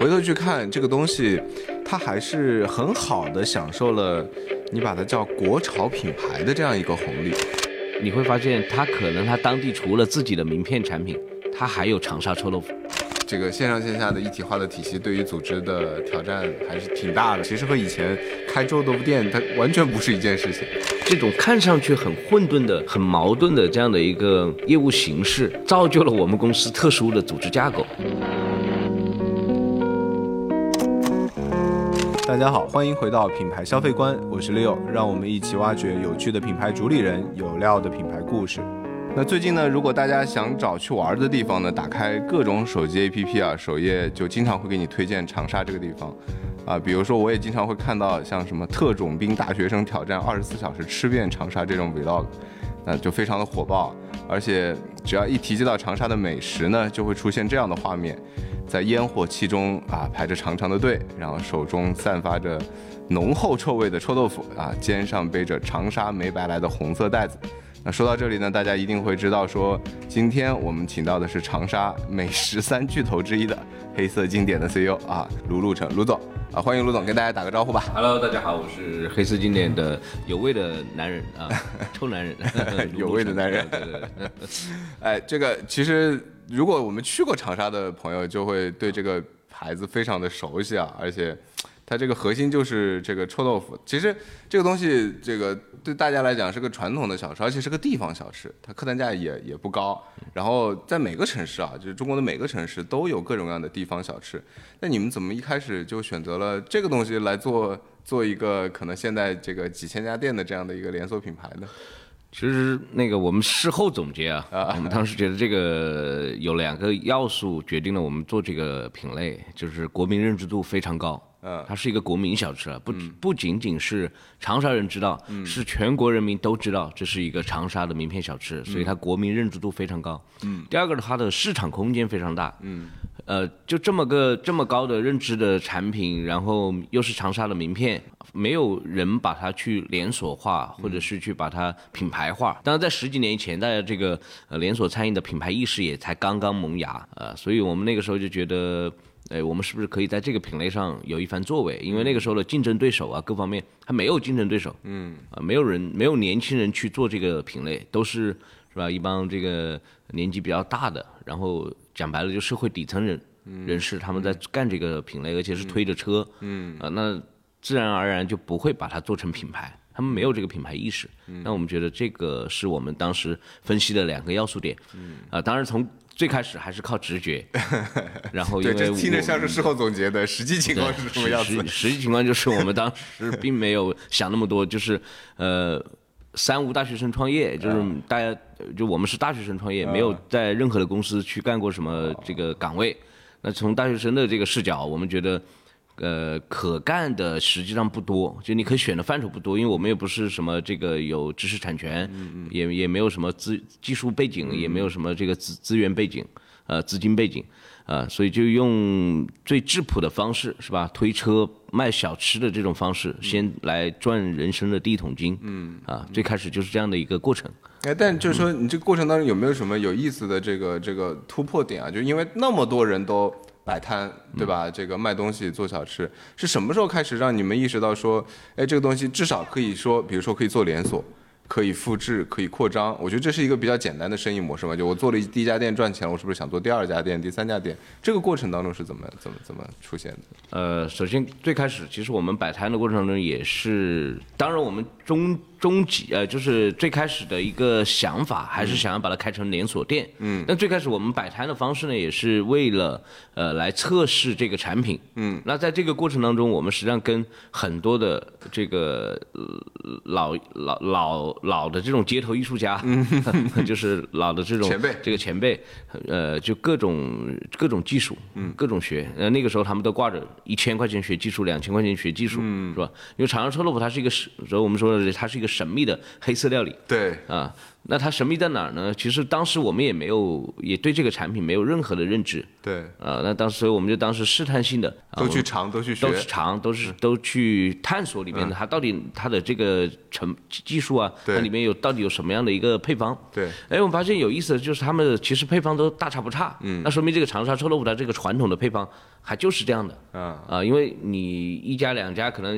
回头去看这个东西，它还是很好的享受了你把它叫国潮品牌的这样一个红利。你会发现，它可能它当地除了自己的名片产品，它还有长沙臭豆腐。这个线上线下的一体化的体系对于组织的挑战还是挺大的。其实和以前开臭豆腐店它完全不是一件事情。这种看上去很混沌的、很矛盾的这样的一个业务形式，造就了我们公司特殊的组织架构。大家好，欢迎回到品牌消费观，我是 Leo，让我们一起挖掘有趣的品牌主理人，有料的品牌故事。那最近呢，如果大家想找去玩的地方呢，打开各种手机 APP 啊，首页就经常会给你推荐长沙这个地方，啊，比如说我也经常会看到像什么特种兵大学生挑战二十四小时吃遍长沙这种 Vlog，那就非常的火爆，而且只要一提及到长沙的美食呢，就会出现这样的画面，在烟火气中啊排着长长的队，然后手中散发着浓厚臭味的臭豆腐啊，肩上背着长沙没白来的红色袋子。那说到这里呢，大家一定会知道，说今天我们请到的是长沙美食三巨头之一的黑色经典的 CEO 啊，卢路成，卢总啊，欢迎卢总跟大家打个招呼吧。Hello，大家好，我是黑丝经典的有味的男人啊，臭男人，有味的男人。对对对。哎，这个其实如果我们去过长沙的朋友，就会对这个牌子非常的熟悉啊，而且。它这个核心就是这个臭豆腐，其实这个东西，这个对大家来讲是个传统的小吃，而且是个地方小吃，它客单价也也不高。然后在每个城市啊，就是中国的每个城市都有各种各样的地方小吃。那你们怎么一开始就选择了这个东西来做做一个可能现在这个几千家店的这样的一个连锁品牌呢？其实那个我们事后总结啊，我们当时觉得这个有两个要素决定了我们做这个品类，就是国民认知度非常高。嗯，它是一个国民小吃啊，不不仅仅是长沙人知道，是全国人民都知道这是一个长沙的名片小吃，所以它国民认知度非常高。嗯，第二个呢，它的市场空间非常大。嗯，呃，就这么个这么高的认知的产品，然后又是长沙的名片，没有人把它去连锁化，或者是去把它品牌化。当然，在十几年前，大家这个呃连锁餐饮的品牌意识也才刚刚萌芽呃，所以我们那个时候就觉得。哎，我们是不是可以在这个品类上有一番作为？因为那个时候的竞争对手啊，各方面还没有竞争对手，嗯，啊，没有人，没有年轻人去做这个品类，都是是吧？一帮这个年纪比较大的，然后讲白了就社会底层人人士，他们在干这个品类，而且是推着车，嗯，啊，那自然而然就不会把它做成品牌，他们没有这个品牌意识。那我们觉得这个是我们当时分析的两个要素点，嗯，啊，当然从。最开始还是靠直觉，然后因为这听着像是事后总结的，实际情况是什么样子？实际情况就是我们当时 并没有想那么多，就是呃，三无大学生创业，就是大家就我们是大学生创业，没有在任何的公司去干过什么这个岗位。那从大学生的这个视角，我们觉得。呃，可干的实际上不多，就你可以选的范畴不多，因为我们也不是什么这个有知识产权，也也没有什么资技术背景，也没有什么这个资资源背景，呃，资金背景，呃，所以就用最质朴的方式，是吧？推车卖小吃的这种方式，先来赚人生的第一桶金，嗯，啊，最开始就是这样的一个过程。哎，但就是说，你这个过程当中有没有什么有意思的这个这个突破点啊？就因为那么多人都。摆摊对吧？这个卖东西做小吃，是什么时候开始让你们意识到说，哎，这个东西至少可以说，比如说可以做连锁，可以复制，可以扩张。我觉得这是一个比较简单的生意模式嘛。就我做了第一家店赚钱了，我是不是想做第二家店、第三家店？这个过程当中是怎么怎么怎么出现的？呃，首先最开始其实我们摆摊的过程中也是，当然我们中。终极呃，就是最开始的一个想法，还是想要把它开成连锁店。嗯，但最开始我们摆摊的方式呢，也是为了呃来测试这个产品。嗯，那在这个过程当中，我们实际上跟很多的这个老老老老的这种街头艺术家，就是老的这种前辈，这个前辈，呃，就各种各种技术，嗯，各种学。呃，那个时候他们都挂着一千块钱学技术，两千块钱学技术，是吧？因为长沙臭豆腐它是一个是，所以我们说的它是一个。神秘的黑色料理，对。啊，那它神秘在哪儿呢？其实当时我们也没有，也对这个产品没有任何的认知。对。啊，那当时我们就当时试探性的都去尝，都去学，都是尝，都是都去探索里面的它到底它的这个成技术啊，它里面有到底有什么样的一个配方？对。哎，我们发现有意思的就是他们其实配方都大差不差。嗯。那说明这个长沙臭豆腐它这个传统的配方还就是这样的。啊。啊，因为你一家两家可能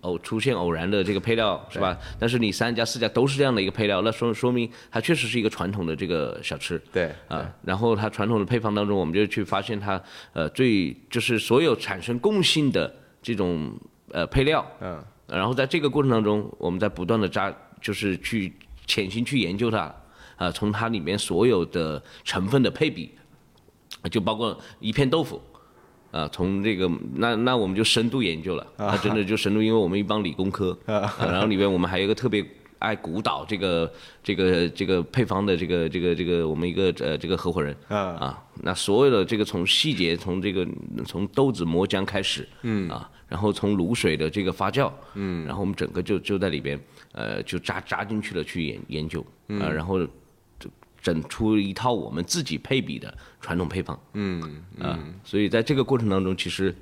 偶出现偶然的这个配料是吧？但是你三家四家都是这样的一个配料，那说说明它确实是一个传统的这个小吃。对。啊，然后它传统的配方当中，我们就去发现它呃最就是所有产生共性的这种呃配料。嗯。然后在这个过程当中，我们在不断的扎，就是去潜心去研究它。啊，从它里面所有的成分的配比，就包括一片豆腐。啊，从这个那那我们就深度研究了，啊，真的就深度，因为我们一帮理工科，啊，然后里面我们还有一个特别爱鼓捣这个这个这个配方的这个这个这个我们一个呃这个合伙人，啊，啊，那所有的这个从细节从这个从豆子磨浆开始，嗯，啊，然后从卤水的这个发酵，嗯，然后我们整个就就在里边，呃，就扎扎进去了去研研究，啊，然后。整出一套我们自己配比的传统配方，嗯啊，所以在这个过程当中，其实，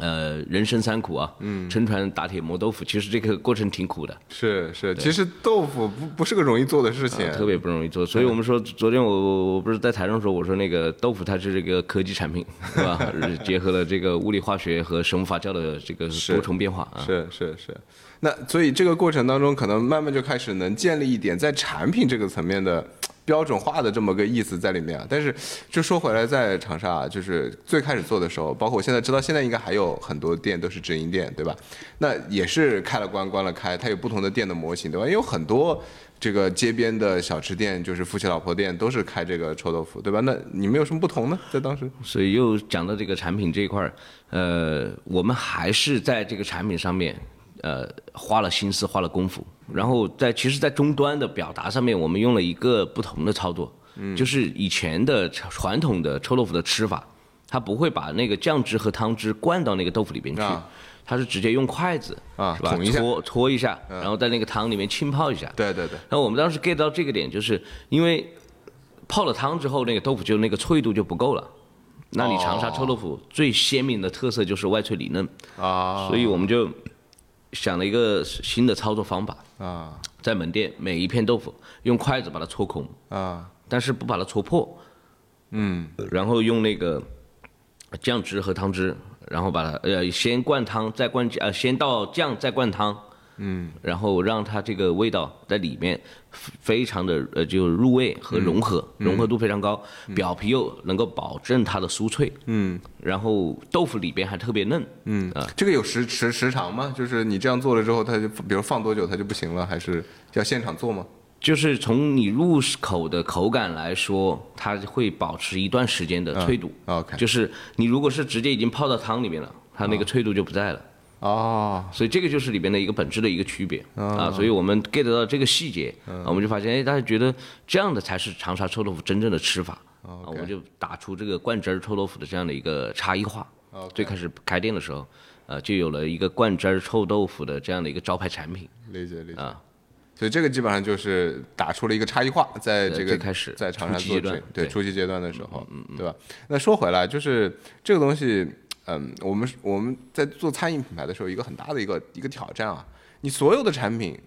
呃，人生三苦啊，嗯，撑船打铁磨豆腐，其实这个过程挺苦的。是是，其实豆腐不不是个容易做的事情，特别不容易做。所以我们说，昨天我我我不是在台上说，我说那个豆腐它是这个科技产品，是吧？结合了这个物理化学和生物发酵的这个多重变化啊。是是是。那所以这个过程当中，可能慢慢就开始能建立一点在产品这个层面的。标准化的这么个意思在里面啊，但是就说回来，在长沙就是最开始做的时候，包括我现在知道，现在应该还有很多店都是直营店，对吧？那也是开了关，关了开，它有不同的店的模型，对吧？因为有很多这个街边的小吃店，就是夫妻老婆店，都是开这个臭豆腐，对吧？那你们有什么不同呢？在当时？所以又讲到这个产品这一块儿，呃，我们还是在这个产品上面。呃，花了心思，花了功夫，然后在其实，在终端的表达上面，我们用了一个不同的操作，嗯，就是以前的传统的臭豆腐的吃法，它不会把那个酱汁和汤汁灌到那个豆腐里边去，它是直接用筷子，啊，是吧？搓搓一下，然后在那个汤里面浸泡一下，对对对。然后我们当时 get 到这个点，就是因为泡了汤之后，那个豆腐就那个脆度就不够了，那你长沙臭豆腐最鲜明的特色就是外脆里嫩，啊，所以我们就。想了一个新的操作方法啊，在门店每一片豆腐用筷子把它戳空啊，但是不把它戳破，嗯，然后用那个酱汁和汤汁，然后把它呃先灌汤再灌呃先倒酱再灌汤。嗯，然后让它这个味道在里面非常的呃就入味和融合，融合度非常高，表皮又能够保证它的酥脆，嗯，然后豆腐里边还特别嫩，嗯。啊，这个有时时时长吗？就是你这样做了之后，它就比如放多久它就不行了，还是要现场做吗？就是从你入口的口感来说，它会保持一段时间的脆度，OK，就是你如果是直接已经泡到汤里面了，它那个脆度就不在了。哦，所以这个就是里边的一个本质的一个区别啊，所以我们 get 到这个细节，我们就发现，哎，大家觉得这样的才是长沙臭豆腐真正的吃法啊，我们就打出这个灌汁儿臭豆腐的这样的一个差异化。最开始开店的时候，呃，就有了一个灌汁儿臭豆腐的这样的一个招牌产品。理解理解啊，所以这个基本上就是打出了一个差异化，在这个最开始在长沙做对初期阶段的时候，嗯嗯，对吧？那说回来，就是这个东西。嗯，我们我们在做餐饮品牌的时候，一个很大的一个一个挑战啊，你所有的产品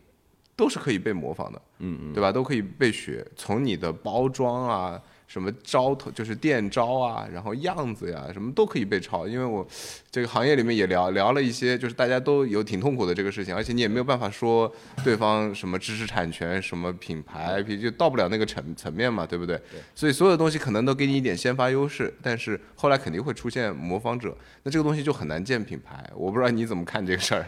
都是可以被模仿的，嗯嗯，对吧？都可以被学，从你的包装啊。什么招头就是店招啊，然后样子呀，什么都可以被抄。因为我这个行业里面也聊聊了一些，就是大家都有挺痛苦的这个事情，而且你也没有办法说对方什么知识产权、什么品牌就到不了那个层层面嘛，对不对？所以所有的东西可能都给你一点先发优势，但是后来肯定会出现模仿者，那这个东西就很难建品牌。我不知道你怎么看这个事儿。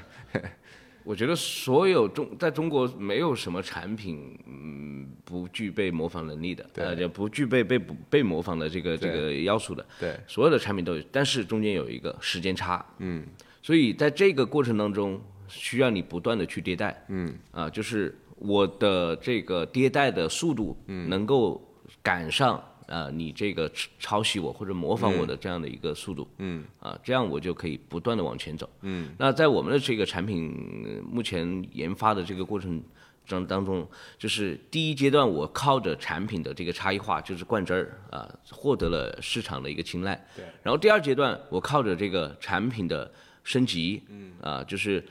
我觉得所有中在中国没有什么产品，嗯，不具备模仿能力的，呃，就不具备被被模仿的这个这个要素的。对，所有的产品都有，但是中间有一个时间差。嗯，所以在这个过程当中，需要你不断的去迭代。嗯，啊，就是我的这个迭代的速度，嗯，能够赶上。啊，你这个抄袭我或者模仿我的这样的一个速度，嗯，啊，这样我就可以不断的往前走，嗯，那在我们的这个产品目前研发的这个过程当当中，就是第一阶段我靠着产品的这个差异化，就是灌汁儿啊，获得了市场的一个青睐。对。然后第二阶段，我靠着这个产品的升级，嗯，啊，就是，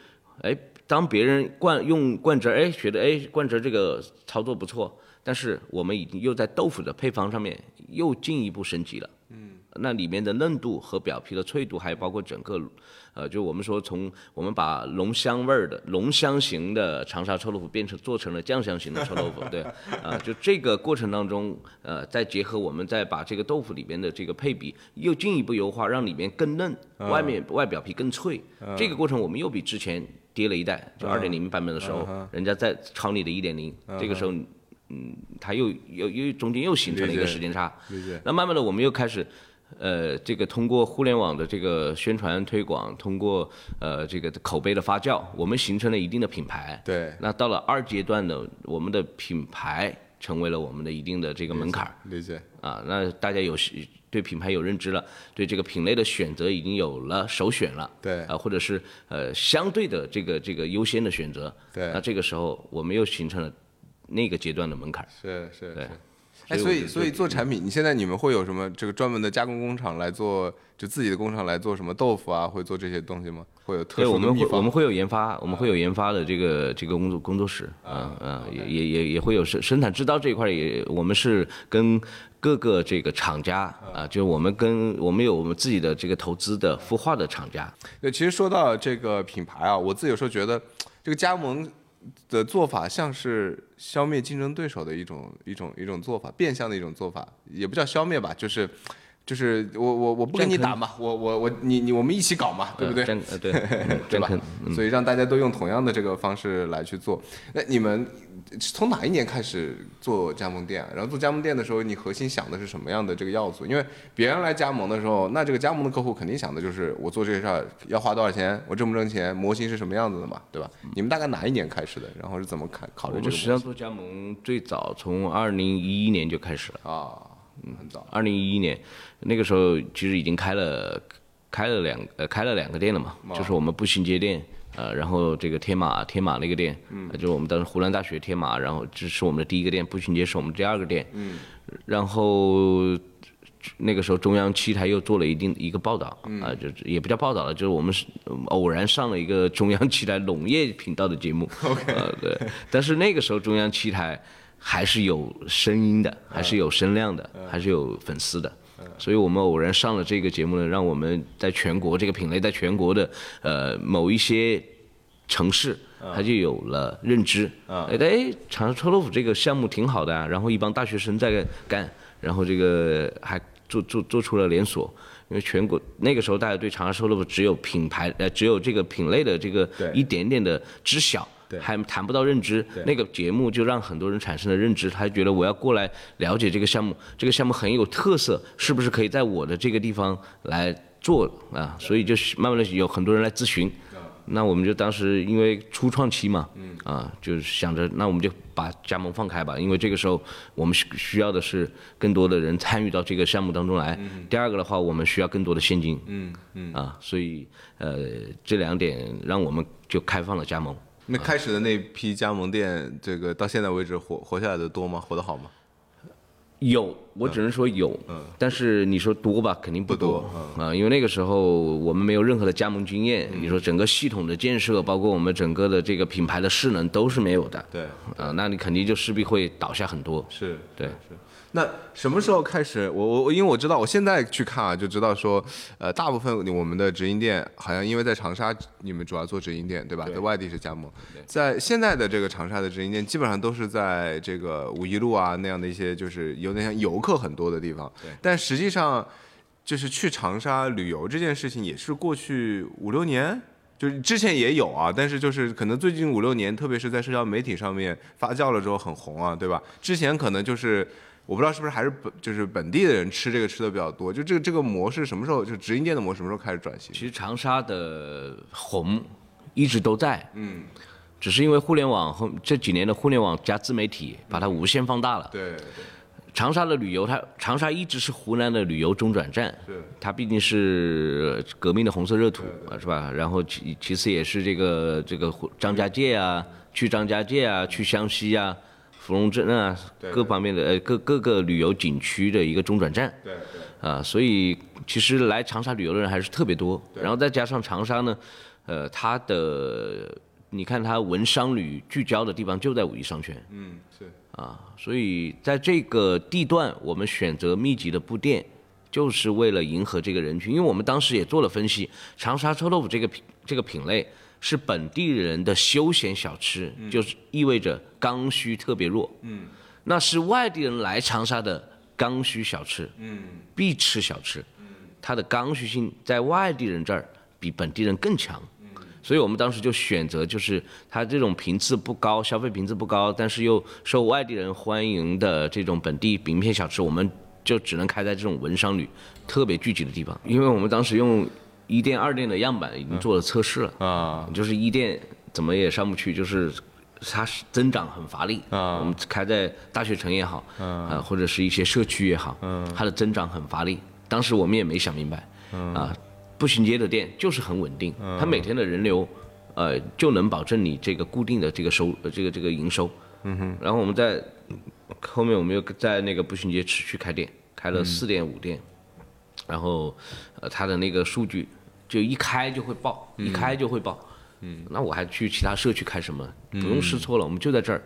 哎，当别人灌用灌汁儿，哎，觉得哎灌汁儿这个操作不错，但是我们已经又在豆腐的配方上面又进一步升级了。嗯。那里面的嫩度和表皮的脆度，还有包括整个，呃，就我们说从我们把浓香味儿的浓香型的长沙臭豆腐变成做成了酱香型的臭豆腐，对，啊，就这个过程当中，呃，再结合我们再把这个豆腐里边的这个配比又进一步优化，让里面更嫩，外面外表皮更脆，这个过程我们又比之前跌了一代，就二点零版本的时候，人家在抄你的一点零，这个时候，嗯，它又又又中间又形成了一个时间差，那慢慢的我们又开始。呃，这个通过互联网的这个宣传推广，通过呃这个口碑的发酵，我们形成了一定的品牌。对。那到了二阶段呢，我们的品牌成为了我们的一定的这个门槛。理解。啊，那大家有对品牌有认知了，对这个品类的选择已经有了首选了。对。啊，或者是呃相对的这个这个优先的选择。对。那这个时候，我们又形成了那个阶段的门槛。是是。对。哎，所以所以做产品，你现在你们会有什么这个专门的加工工厂来做，就自己的工厂来做什么豆腐啊，会做这些东西吗？会有特殊的对，我们会我们会有研发，我们会有研发的这个这个工作工作室，啊啊，也也也也会有生生产制造这一块也，我们是跟各个这个厂家啊，就我们跟我们有我们自己的这个投资的孵化的厂家。对，其实说到这个品牌啊，我自己有时候觉得这个加盟。的做法像是消灭竞争对手的一种一种一种做法，变相的一种做法，也不叫消灭吧，就是。就是我我我不跟你打嘛，我我我你你我们一起搞嘛，对不对？对 对吧？所以让大家都用同样的这个方式来去做。那你们从哪一年开始做加盟店？然后做加盟店的时候，你核心想的是什么样的这个要素？因为别人来加盟的时候，那这个加盟的客户肯定想的就是我做这个事儿要花多少钱，我挣不挣钱，模型是什么样子的嘛，对吧？你们大概哪一年开始的？然后是怎么考考虑这个？实际上做加盟最早从二零一一年就开始了啊。嗯，很早。二零一一年，那个时候其实已经开了，开了两呃开了两个店了嘛，就是我们步行街店，呃，然后这个天马天马那个店，嗯，就是我们当时湖南大学天马，然后这是我们的第一个店，步行街是我们第二个店，嗯，然后那个时候中央七台又做了一定一个报道，啊，就也不叫报道了，就是我们是偶然上了一个中央七台农业频道的节目，OK，呃对，但是那个时候中央七台。还是有声音的，还是有声量的，还是有粉丝的，所以我们偶然上了这个节目呢，让我们在全国这个品类在全国的呃某一些城市，它就有了认知。哎，哎，长沙臭豆腐这个项目挺好的啊，然后一帮大学生在干，然后这个还做做做出了连锁，因为全国那个时候大家对长沙臭豆腐只有品牌呃只有这个品类的这个一点点的知晓。还谈不到认知，那个节目就让很多人产生了认知，他觉得我要过来了解这个项目，这个项目很有特色，是不是可以在我的这个地方来做啊？所以就慢慢的有很多人来咨询，那我们就当时因为初创期嘛，啊，就是想着那我们就把加盟放开吧，因为这个时候我们需需要的是更多的人参与到这个项目当中来。第二个的话，我们需要更多的现金，嗯嗯啊，所以呃这两点让我们就开放了加盟。那开始的那批加盟店，这个到现在为止活活下来的多吗？活得好吗？有，我只能说有。嗯。但是你说多吧，肯定不多。啊，因为那个时候我们没有任何的加盟经验。你说整个系统的建设，包括我们整个的这个品牌的势能都是没有的。对。啊，那你肯定就势必会倒下很多。是。对。是。那什么时候开始？我我我，因为我知道，我现在去看啊，就知道说，呃，大部分我们的直营店好像因为在长沙，你们主要做直营店，对吧？在外地是加盟。在现在的这个长沙的直营店，基本上都是在这个五一路啊那样的一些，就是有点像游客很多的地方。但实际上，就是去长沙旅游这件事情，也是过去五六年，就是之前也有啊，但是就是可能最近五六年，特别是在社交媒体上面发酵了之后很红啊，对吧？之前可能就是。我不知道是不是还是本就是本地的人吃这个吃的比较多，就这个这个模式什么时候就直营店的模式什么时候开始转型？其实长沙的红一直都在，嗯，只是因为互联网后这几年的互联网加自媒体把它无限放大了。对对。长沙的旅游，它长沙一直是湖南的旅游中转站，它毕竟是革命的红色热土啊，是吧？然后其其次也是这个这个张家界啊，去张家界啊，去湘西啊，芙蓉镇啊，各方面的呃各各个旅游景区的一个中转站，对对，啊，所以其实来长沙旅游的人还是特别多，然后再加上长沙呢，呃，它的你看它文商旅聚焦的地方就在五一商圈，嗯，是。啊，所以在这个地段，我们选择密集的布店，就是为了迎合这个人群。因为我们当时也做了分析，长沙臭豆腐这个品这个品类是本地人的休闲小吃，就是意味着刚需特别弱。嗯，那是外地人来长沙的刚需小吃，嗯，必吃小吃，嗯，它的刚需性在外地人这儿比本地人更强。所以我们当时就选择，就是它这种频次不高，消费频次不高，但是又受外地人欢迎的这种本地名片小吃，我们就只能开在这种文商旅特别聚集的地方。因为我们当时用一店、二店的样板已经做了测试了啊，就是一店怎么也上不去，就是它增长很乏力啊。我们开在大学城也好，啊或者是一些社区也好，它的增长很乏力。当时我们也没想明白啊。步行街的店就是很稳定，它每天的人流，呃，就能保证你这个固定的这个收，这个这个营收。嗯哼。然后我们在后面，我们又在那个步行街持续开店，开了四店五店，然后，呃，它的那个数据就一开就会爆，一开就会爆。嗯。那我还去其他社区开什么？不用试错了，我们就在这儿，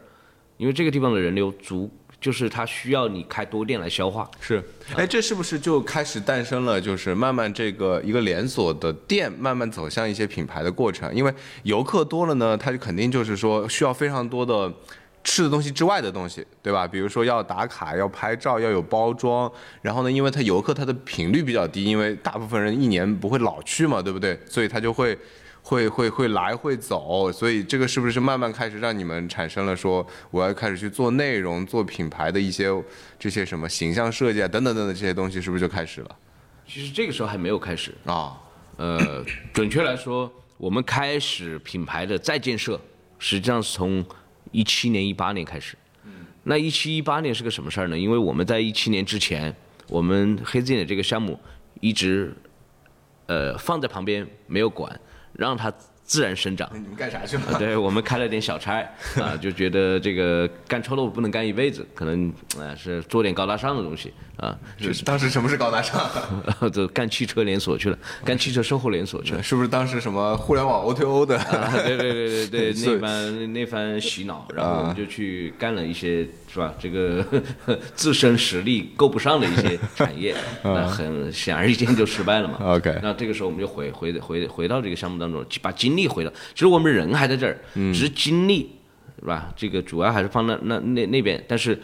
因为这个地方的人流足。就是它需要你开多店来消化，是，哎，这是不是就开始诞生了？就是慢慢这个一个连锁的店慢慢走向一些品牌的过程。因为游客多了呢，他就肯定就是说需要非常多的吃的东西之外的东西，对吧？比如说要打卡、要拍照、要有包装。然后呢，因为它游客他的频率比较低，因为大部分人一年不会老去嘛，对不对？所以他就会。会会会来会走，所以这个是不是慢慢开始让你们产生了说我要开始去做内容、做品牌的一些这些什么形象设计啊等等等等这些东西，是不是就开始了？其实这个时候还没有开始啊，呃，准确来说，我们开始品牌的再建设，实际上是从一七年、一八年开始。那一七一八年是个什么事儿呢？因为我们在一七年之前，我们黑字眼的这个项目一直呃放在旁边没有管。让它自然生长。你们干啥去了？对我们开了点小差啊，就觉得这个干臭豆腐不能干一辈子，可能啊是做点高大上的东西啊。就是当时什么是高大上？就干汽车连锁去了，干汽车售后连锁去了。是不是当时什么互联网 O T O 的？对对对对对，那番那番洗脑，然后我们就去干了一些。是吧？这个 自身实力够不上的一些产业，那很显而易见就失败了嘛。OK，那这个时候我们就回回回回到这个项目当中，把精力回到。其实我们人还在这儿，只是精力是吧？这个主要还是放在那那那边。但是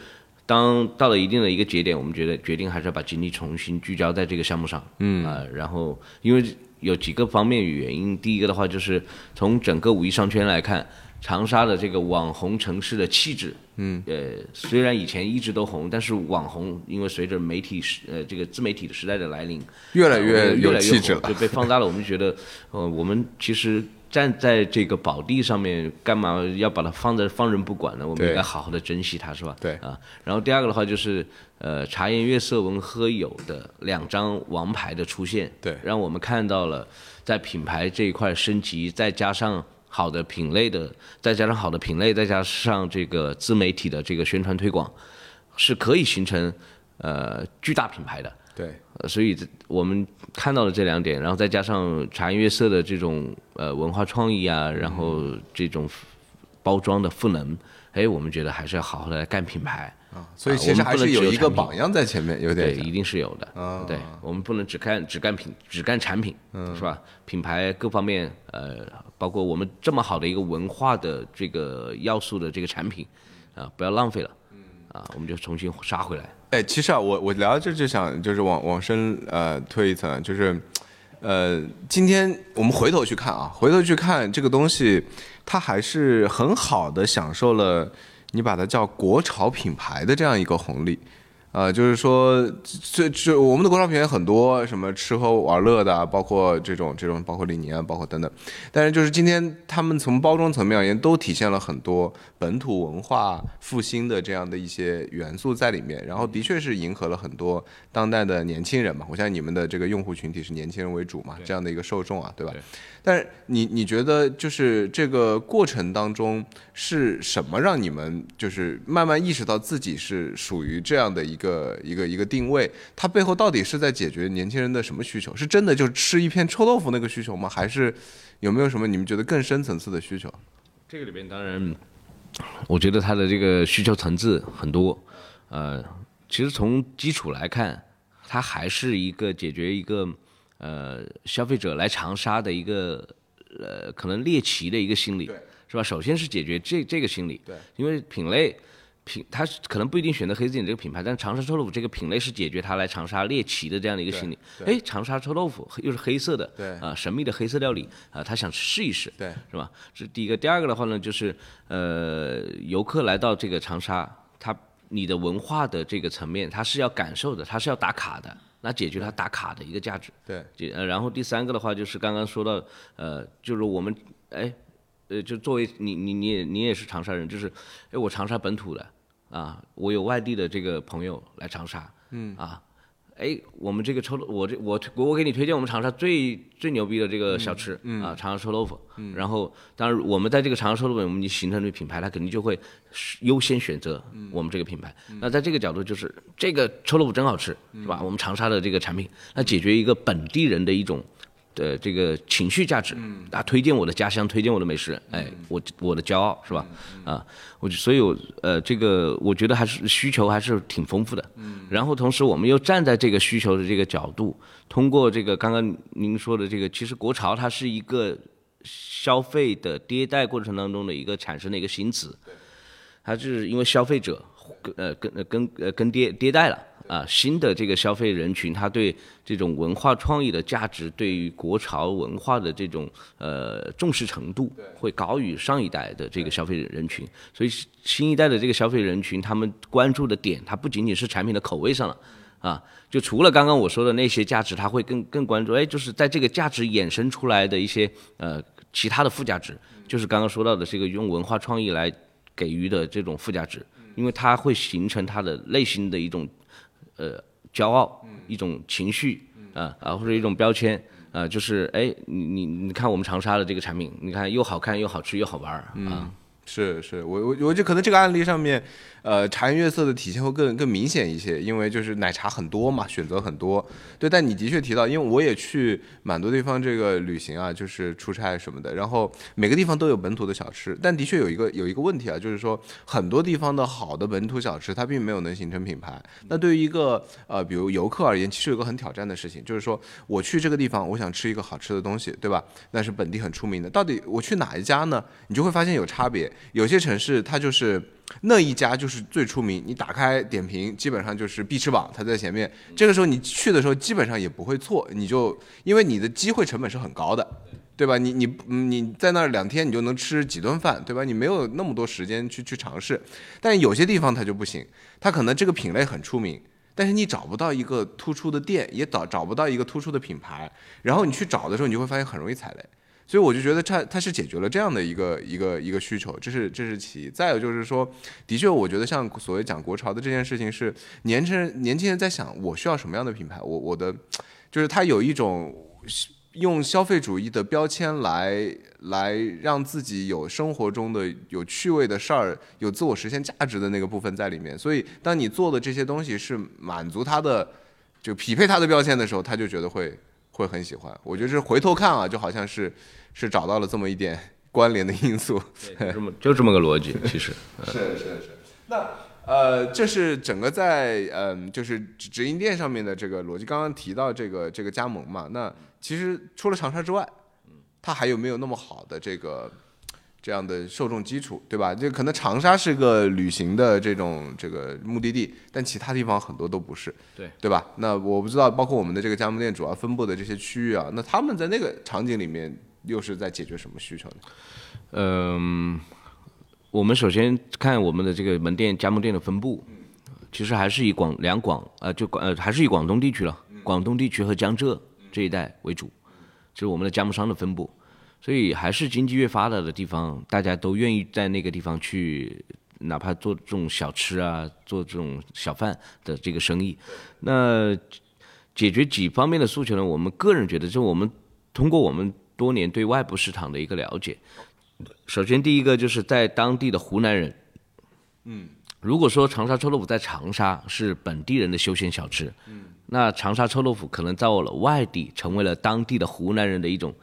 当到了一定的一个节点，我们觉得决定还是要把精力重新聚焦在这个项目上。嗯啊，然后因为有几个方面原因，第一个的话就是从整个五一商圈来看。长沙的这个网红城市的气质，嗯，呃，虽然以前一直都红，但是网红因为随着媒体时，呃，这个自媒体的时代的来临，越来越越来越红，就被放大了。我们觉得，呃，我们其实站在这个宝地上面，干嘛要把它放在放任不管呢？我们应该好好的珍惜它，是吧？对啊。然后第二个的话就是，呃，茶颜悦色文喝友的两张王牌的出现，对，让我们看到了在品牌这一块升级，再加上。好的品类的，再加上好的品类，再加上这个自媒体的这个宣传推广，是可以形成呃巨大品牌的。对，所以我们看到了这两点，然后再加上茶颜悦色的这种呃文化创意啊，然后这种包装的赋能，哎，我们觉得还是要好好的来干品牌。啊，所以其实还是有一个榜样在前面，有点对，一定是有的。啊，对，我们不能只看只干品，只干产品，嗯，是吧？品牌各方面，呃，包括我们这么好的一个文化的这个要素的这个产品，啊，不要浪费了。嗯，啊，我们就重新杀回来。哎，其实啊，我我聊着就想就是往往深呃推一层，就是，呃，今天我们回头去看啊，回头去看这个东西，它还是很好的享受了。你把它叫国潮品牌的这样一个红利，啊，就是说，这这我们的国潮品牌很多，什么吃喝玩乐的，包括这种这种，包括李宁啊，包括等等。但是就是今天他们从包装层面而言，都体现了很多本土文化复兴的这样的一些元素在里面。然后的确是迎合了很多当代的年轻人嘛。我相信你们的这个用户群体是年轻人为主嘛，这样的一个受众啊，对吧？但是你你觉得就是这个过程当中是什么让你们就是慢慢意识到自己是属于这样的一个一个一个定位？它背后到底是在解决年轻人的什么需求？是真的就吃一片臭豆腐那个需求吗？还是有没有什么你们觉得更深层次的需求？这个里边当然，我觉得它的这个需求层次很多。呃，其实从基础来看，它还是一个解决一个。呃，消费者来长沙的一个呃，可能猎奇的一个心理，是吧？首先是解决这这个心理，对，因为品类品，他可能不一定选择黑字眼这个品牌，但长沙臭豆腐这个品类是解决他来长沙猎奇的这样的一个心理。哎，长沙臭豆腐又是黑色的，对，啊，神秘的黑色料理啊，他想试一试，对，是吧？这是第一个。第二个的话呢，就是呃，游客来到这个长沙，他你的文化的这个层面，他是要感受的，他是要打卡的。那解决他打卡的一个价值，对，呃，然后第三个的话就是刚刚说到，呃，就是我们，哎，呃，就作为你你你也你也是长沙人，就是，哎，我长沙本土的，啊，我有外地的这个朋友来长沙，嗯，啊。哎，我们这个臭豆，我这我我给你推荐我们长沙最最牛逼的这个小吃嗯啊，长沙臭豆腐。嗯然后，当然我们在这个长沙臭豆腐，我们形成这个品牌，它肯定就会优先选择我们这个品牌。那在这个角度，就是这个臭豆腐真好吃，是吧？我们长沙的这个产品，那解决一个本地人的一种。的这个情绪价值，啊，推荐我的家乡，推荐我的美食，哎，我我的骄傲是吧？啊，我所以我，呃，这个我觉得还是需求还是挺丰富的。嗯，然后同时我们又站在这个需求的这个角度，通过这个刚刚您说的这个，其实国潮它是一个消费的迭代过程当中的一个产生的一个新词，它是因为消费者呃跟呃跟呃跟迭迭代了。啊，新的这个消费人群，他对这种文化创意的价值，对于国潮文化的这种呃重视程度，会高于上一代的这个消费人群。所以新一代的这个消费人群，他们关注的点，它不仅仅是产品的口味上了，啊，就除了刚刚我说的那些价值，他会更更关注，哎，就是在这个价值衍生出来的一些呃其他的附加值，就是刚刚说到的这个用文化创意来给予的这种附加值，因为它会形成它的内心的一种。呃，骄傲，一种情绪，啊啊，或者一种标签，啊，就是哎，你你你看我们长沙的这个产品，你看又好看又好吃又好玩儿啊，是是，我我我觉得可能这个案例上面。呃，茶颜悦色的体现会更更明显一些，因为就是奶茶很多嘛，选择很多。对，但你的确提到，因为我也去蛮多地方这个旅行啊，就是出差什么的，然后每个地方都有本土的小吃，但的确有一个有一个问题啊，就是说很多地方的好的本土小吃，它并没有能形成品牌。那对于一个呃，比如游客而言，其实有个很挑战的事情，就是说我去这个地方，我想吃一个好吃的东西，对吧？那是本地很出名的，到底我去哪一家呢？你就会发现有差别，有些城市它就是。那一家就是最出名，你打开点评，基本上就是必吃榜，它在前面。这个时候你去的时候，基本上也不会错，你就因为你的机会成本是很高的，对吧？你你你在那两天，你就能吃几顿饭，对吧？你没有那么多时间去去尝试。但有些地方它就不行，它可能这个品类很出名，但是你找不到一个突出的店，也找找不到一个突出的品牌，然后你去找的时候，你就会发现很容易踩雷。所以我就觉得它它是解决了这样的一个一个一个需求，这是这是其一。再有就是说，的确我觉得像所谓讲国潮的这件事情是年轻人年轻人在想我需要什么样的品牌，我我的就是他有一种用消费主义的标签来来让自己有生活中的有趣味的事儿，有自我实现价值的那个部分在里面。所以当你做的这些东西是满足他的就匹配他的标签的时候，他就觉得会会很喜欢。我觉得是回头看啊，就好像是。是找到了这么一点关联的因素，就这么就这么个逻辑，其实是是是。那呃，这是整个在嗯，就是直营店上面的这个逻辑。刚刚提到这个这个加盟嘛，那其实除了长沙之外，它还有没有那么好的这个这样的受众基础，对吧？就可能长沙是个旅行的这种这个目的地，但其他地方很多都不是，对对吧？那我不知道，包括我们的这个加盟店主要分布的这些区域啊，那他们在那个场景里面。又是在解决什么需求呢？嗯，我们首先看我们的这个门店加盟店的分布，其实还是以广两广呃就广呃还是以广东地区了，广东地区和江浙这一带为主，就是我们的加盟商的分布。所以还是经济越发达的地方，大家都愿意在那个地方去，哪怕做这种小吃啊，做这种小贩的这个生意。那解决几方面的诉求呢？我们个人觉得，就我们通过我们多年对外部市场的一个了解，首先第一个就是在当地的湖南人，嗯，如果说长沙臭豆腐在长沙是本地人的休闲小吃，嗯，那长沙臭豆腐可能到了外地，成为了当地的湖南人的一种。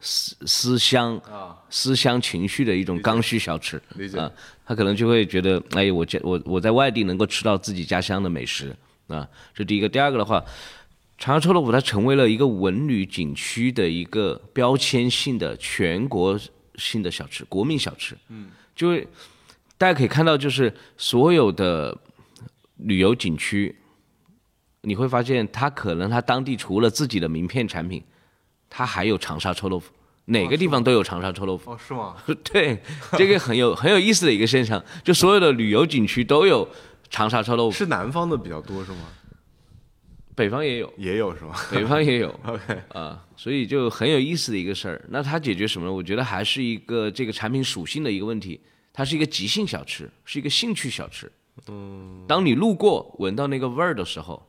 思思乡啊，思乡情绪的一种刚需小吃啊，他可能就会觉得，哎，我家我我在外地能够吃到自己家乡的美食啊，这第一个。第二个的话，长沙臭豆腐它成为了一个文旅景区的一个标签性的全国性的小吃，国民小吃。嗯，就大家可以看到，就是所有的旅游景区，你会发现，它可能它当地除了自己的名片产品。它还有长沙臭豆腐，哪个地方都有长沙臭豆腐。哦，是吗？对，这个很有很有意思的一个现象，就所有的旅游景区都有长沙臭豆腐。是南方的比较多是吗？北方也有，也有是吗？北方也有。OK，啊，所以就很有意思的一个事儿。那它解决什么呢？我觉得还是一个这个产品属性的一个问题。它是一个即兴小吃，是一个兴趣小吃。嗯。当你路过闻到那个味儿的时候。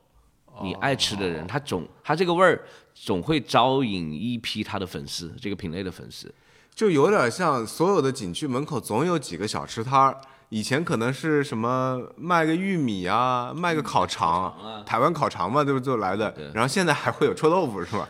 你爱吃的人，他总他这个味儿总会招引一批他的粉丝，这个品类的粉丝，就有点像所有的景区门口总有几个小吃摊儿。以前可能是什么卖个玉米啊，卖个烤肠，台湾烤肠嘛，对不就来的？然后现在还会有臭豆腐是吧？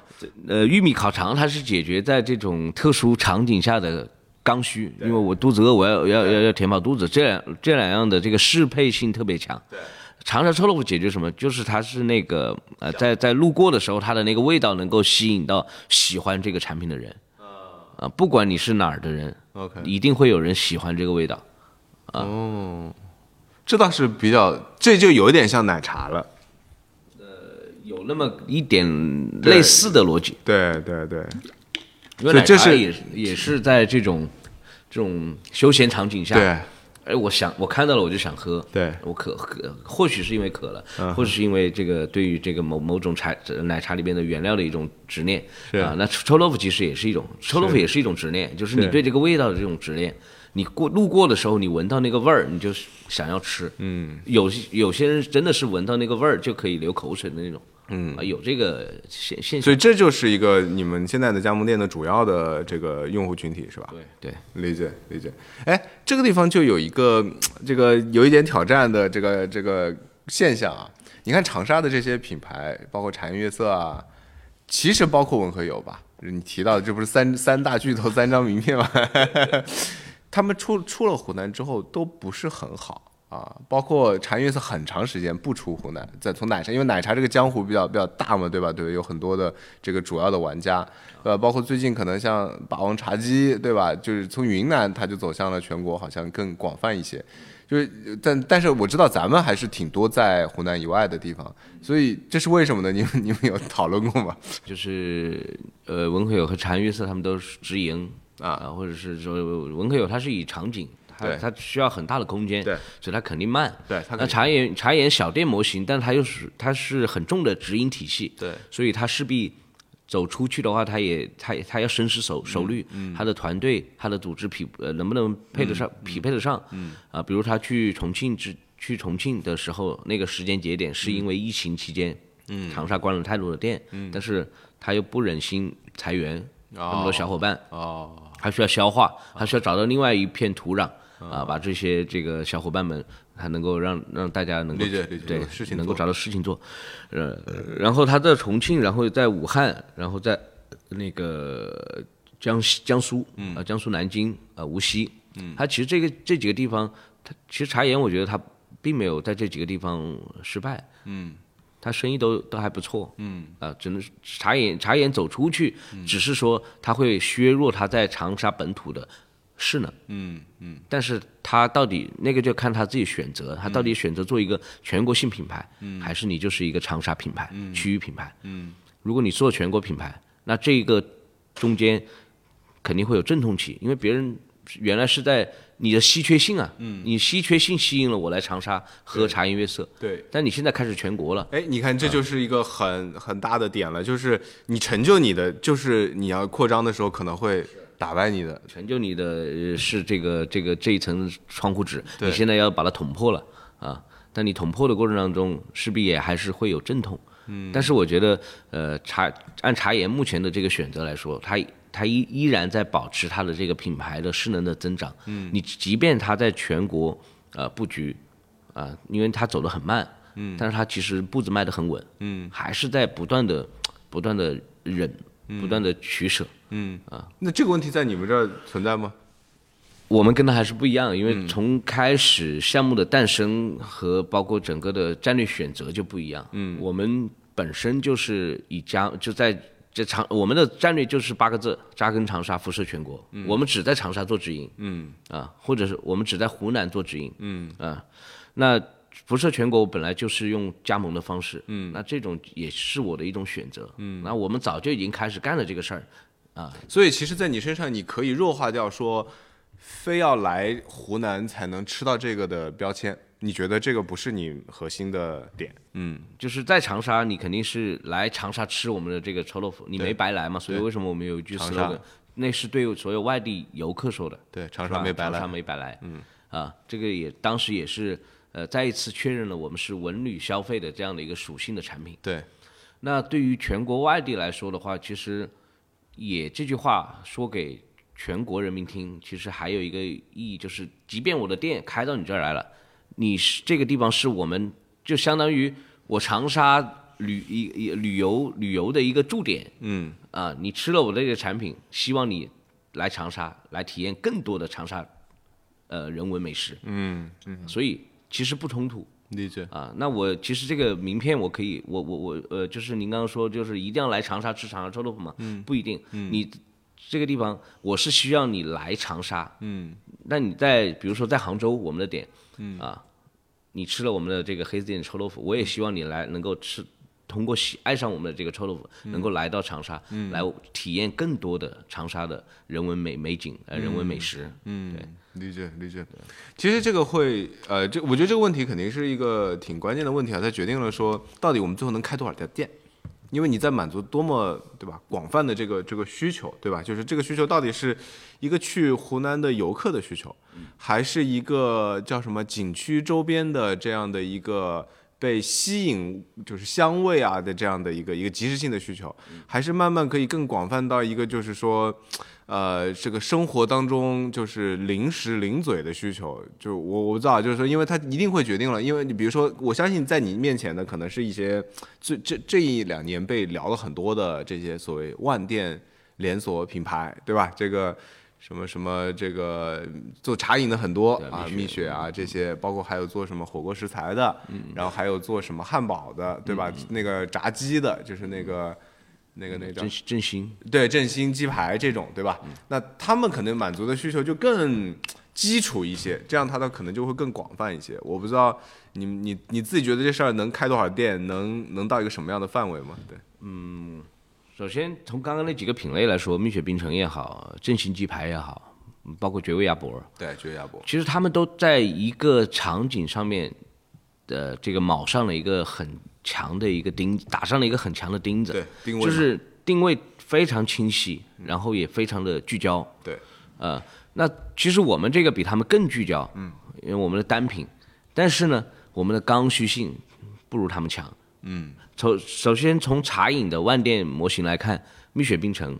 呃，玉米烤肠它是解决在这种特殊场景下的刚需，因为我肚子饿，我要要要要填饱肚子，这两这两样的这个适配性特别强。对。长沙臭豆腐解决什么？就是它是那个呃，在在路过的时候，它的那个味道能够吸引到喜欢这个产品的人。啊，不管你是哪儿的人，OK，一定会有人喜欢这个味道。哦，这倒是比较，这就有点像奶茶了。呃，有那么一点类似的逻辑。对对对，因为奶茶也也是在这种这种休闲场景下。对。哎，我想我看到了，我就想喝。对，我渴渴，或许是因为渴了，或者是因为这个对于这个某某种茶奶茶里边的原料的一种执念。是啊，那臭豆腐其实也是一种，臭豆腐也是一种执念，就是你对这个味道的这种执念。你过路过的时候，你闻到那个味儿，你就想要吃。嗯，有有些人真的是闻到那个味儿就可以流口水的那种。嗯啊，有这个现现象，所以这就是一个你们现在的加盟店的主要的这个用户群体是吧？对对，理解理解。哎，这个地方就有一个这个有一点挑战的这个这个现象啊。你看长沙的这些品牌，包括茶颜悦色啊，其实包括文和友吧，你提到的这不是三三大巨头三张名片吗？他们出出了湖南之后都不是很好。啊，包括茶颜悦色很长时间不出湖南，在从奶茶，因为奶茶这个江湖比较比较大嘛，对吧？对，有很多的这个主要的玩家，呃，包括最近可能像霸王茶姬，对吧？就是从云南它就走向了全国，好像更广泛一些。就是，但但是我知道咱们还是挺多在湖南以外的地方，所以这是为什么呢？你们你们有讨论过吗？就是呃，文和友和茶颜悦色他们都是直营啊，或者是说文和友他是以场景。对，它需要很大的空间，对，所以它肯定慢。对，那茶颜茶颜小店模型，但它又是它是很重的直营体系，对，所以它势必走出去的话，它也它它要深思熟熟虑，嗯，它的团队它的组织匹呃能不能配得上匹配得上，嗯。啊，比如他去重庆之去重庆的时候，那个时间节点是因为疫情期间，嗯，长沙关了太多的店，嗯，但是他又不忍心裁员那么多小伙伴，哦，他需要消化，还需要找到另外一片土壤。啊，把这些这个小伙伴们还能够让让大家能够对事情能够找到事情做，呃，然后他在重庆，然后在武汉，然后在那个江西江苏啊，江苏南京啊，无锡，嗯，他其实这个这几个地方，他其实茶颜，我觉得他并没有在这几个地方失败，嗯，他生意都都还不错，嗯，啊，只能茶颜茶颜走出去，只是说他会削弱他在长沙本土的。是呢，嗯嗯，但是他到底那个就看他自己选择，他到底选择做一个全国性品牌，嗯，还是你就是一个长沙品牌、区域品牌，嗯，如果你做全国品牌，那这个中间肯定会有阵痛期，因为别人原来是在你的稀缺性啊，嗯，你稀缺性吸引了我来长沙喝茶颜悦色，对，但你现在开始全国了，哎，你看这就是一个很很大的点了，就是你成就你的，就是你要扩张的时候可能会打败你的，成就你的是这个这个这一层窗户纸，你现在要把它捅破了啊，但你捅破的过程当中势必也还是会有阵痛，嗯，但是我觉得呃茶按茶颜目前的这个选择来说，它。它依依然在保持它的这个品牌的势能的增长。嗯，你即便它在全国呃布局，啊，因为它走得很慢，嗯，但是它其实步子迈得很稳，嗯，还是在不断的不断的忍，不断的取舍，嗯啊。那这个问题在你们这儿存在吗？我们跟他还是不一样，因为从开始项目的诞生和包括整个的战略选择就不一样。嗯，我们本身就是以家就在。这长我们的战略就是八个字：扎根长沙，辐射全国。嗯我们只在长沙做直营，嗯啊，或者是我们只在湖南做直营，嗯啊。那辐射全国本来就是用加盟的方式，嗯，那这种也是我的一种选择，嗯。那我们早就已经开始干了这个事儿，啊。所以其实，在你身上，你可以弱化掉说，非要来湖南才能吃到这个的标签。你觉得这个不是你核心的点？嗯，就是在长沙，你肯定是来长沙吃我们的这个臭豆腐，你没白来嘛。所以为什么我们有一句 slogan？那是对所有外地游客说的。对，长沙没白来。长沙没白来。嗯，啊，这个也当时也是呃再一次确认了我们是文旅消费的这样的一个属性的产品。对。那对于全国外地来说的话，其实也这句话说给全国人民听，其实还有一个意义，就是即便我的店开到你这儿来了。你是这个地方是我们就相当于我长沙旅一旅游旅游的一个驻点，嗯啊，你吃了我这个产品，希望你来长沙来体验更多的长沙呃人文美食，嗯嗯，所以其实不冲突，理解啊。那我其实这个名片我可以，我我我呃，就是您刚刚说就是一定要来长沙吃长沙臭豆腐吗？嗯，不一定，嗯，你这个地方我是需要你来长沙，嗯，那你在比如说在杭州我们的点，嗯啊。你吃了我们的这个黑子店臭豆腐，我也希望你来能够吃，通过喜爱上我们的这个臭豆腐，能够来到长沙，来体验更多的长沙的人文美美景呃人文美食。嗯，对，理解理解。其实这个会呃，这我觉得这个问题肯定是一个挺关键的问题啊，它决定了说到底我们最后能开多少家店。因为你在满足多么对吧广泛的这个这个需求对吧？就是这个需求到底是一个去湖南的游客的需求，还是一个叫什么景区周边的这样的一个被吸引就是香味啊的这样的一个一个即时性的需求，还是慢慢可以更广泛到一个就是说。呃，这个生活当中就是零食零嘴的需求，就我我不知道，就是说，因为它一定会决定了，因为你比如说，我相信在你面前的可能是一些这这这一两年被聊了很多的这些所谓万店连锁品牌，对吧？这个什么什么这个做茶饮的很多啊，蜜雪啊这些，包括还有做什么火锅食材的，然后还有做什么汉堡的，对吧？那个炸鸡的，就是那个。那个那个振振兴对振兴鸡排这种对吧？那他们可能满足的需求就更基础一些，这样它的可能就会更广泛一些。我不知道你你你自己觉得这事儿能开多少店，能能到一个什么样的范围吗？对，嗯，首先从刚刚那几个品类来说，蜜雪冰城也好，正新鸡排也好，包括绝味鸭脖，对绝味鸭脖，其实他们都在一个场景上面的这个卯上了一个很。强的一个钉，打上了一个很强的钉子，对，定位就是定位非常清晰，然后也非常的聚焦，对，呃，那其实我们这个比他们更聚焦，嗯，因为我们的单品，但是呢，我们的刚需性不如他们强，嗯，从首先从茶饮的万店模型来看，蜜雪冰城，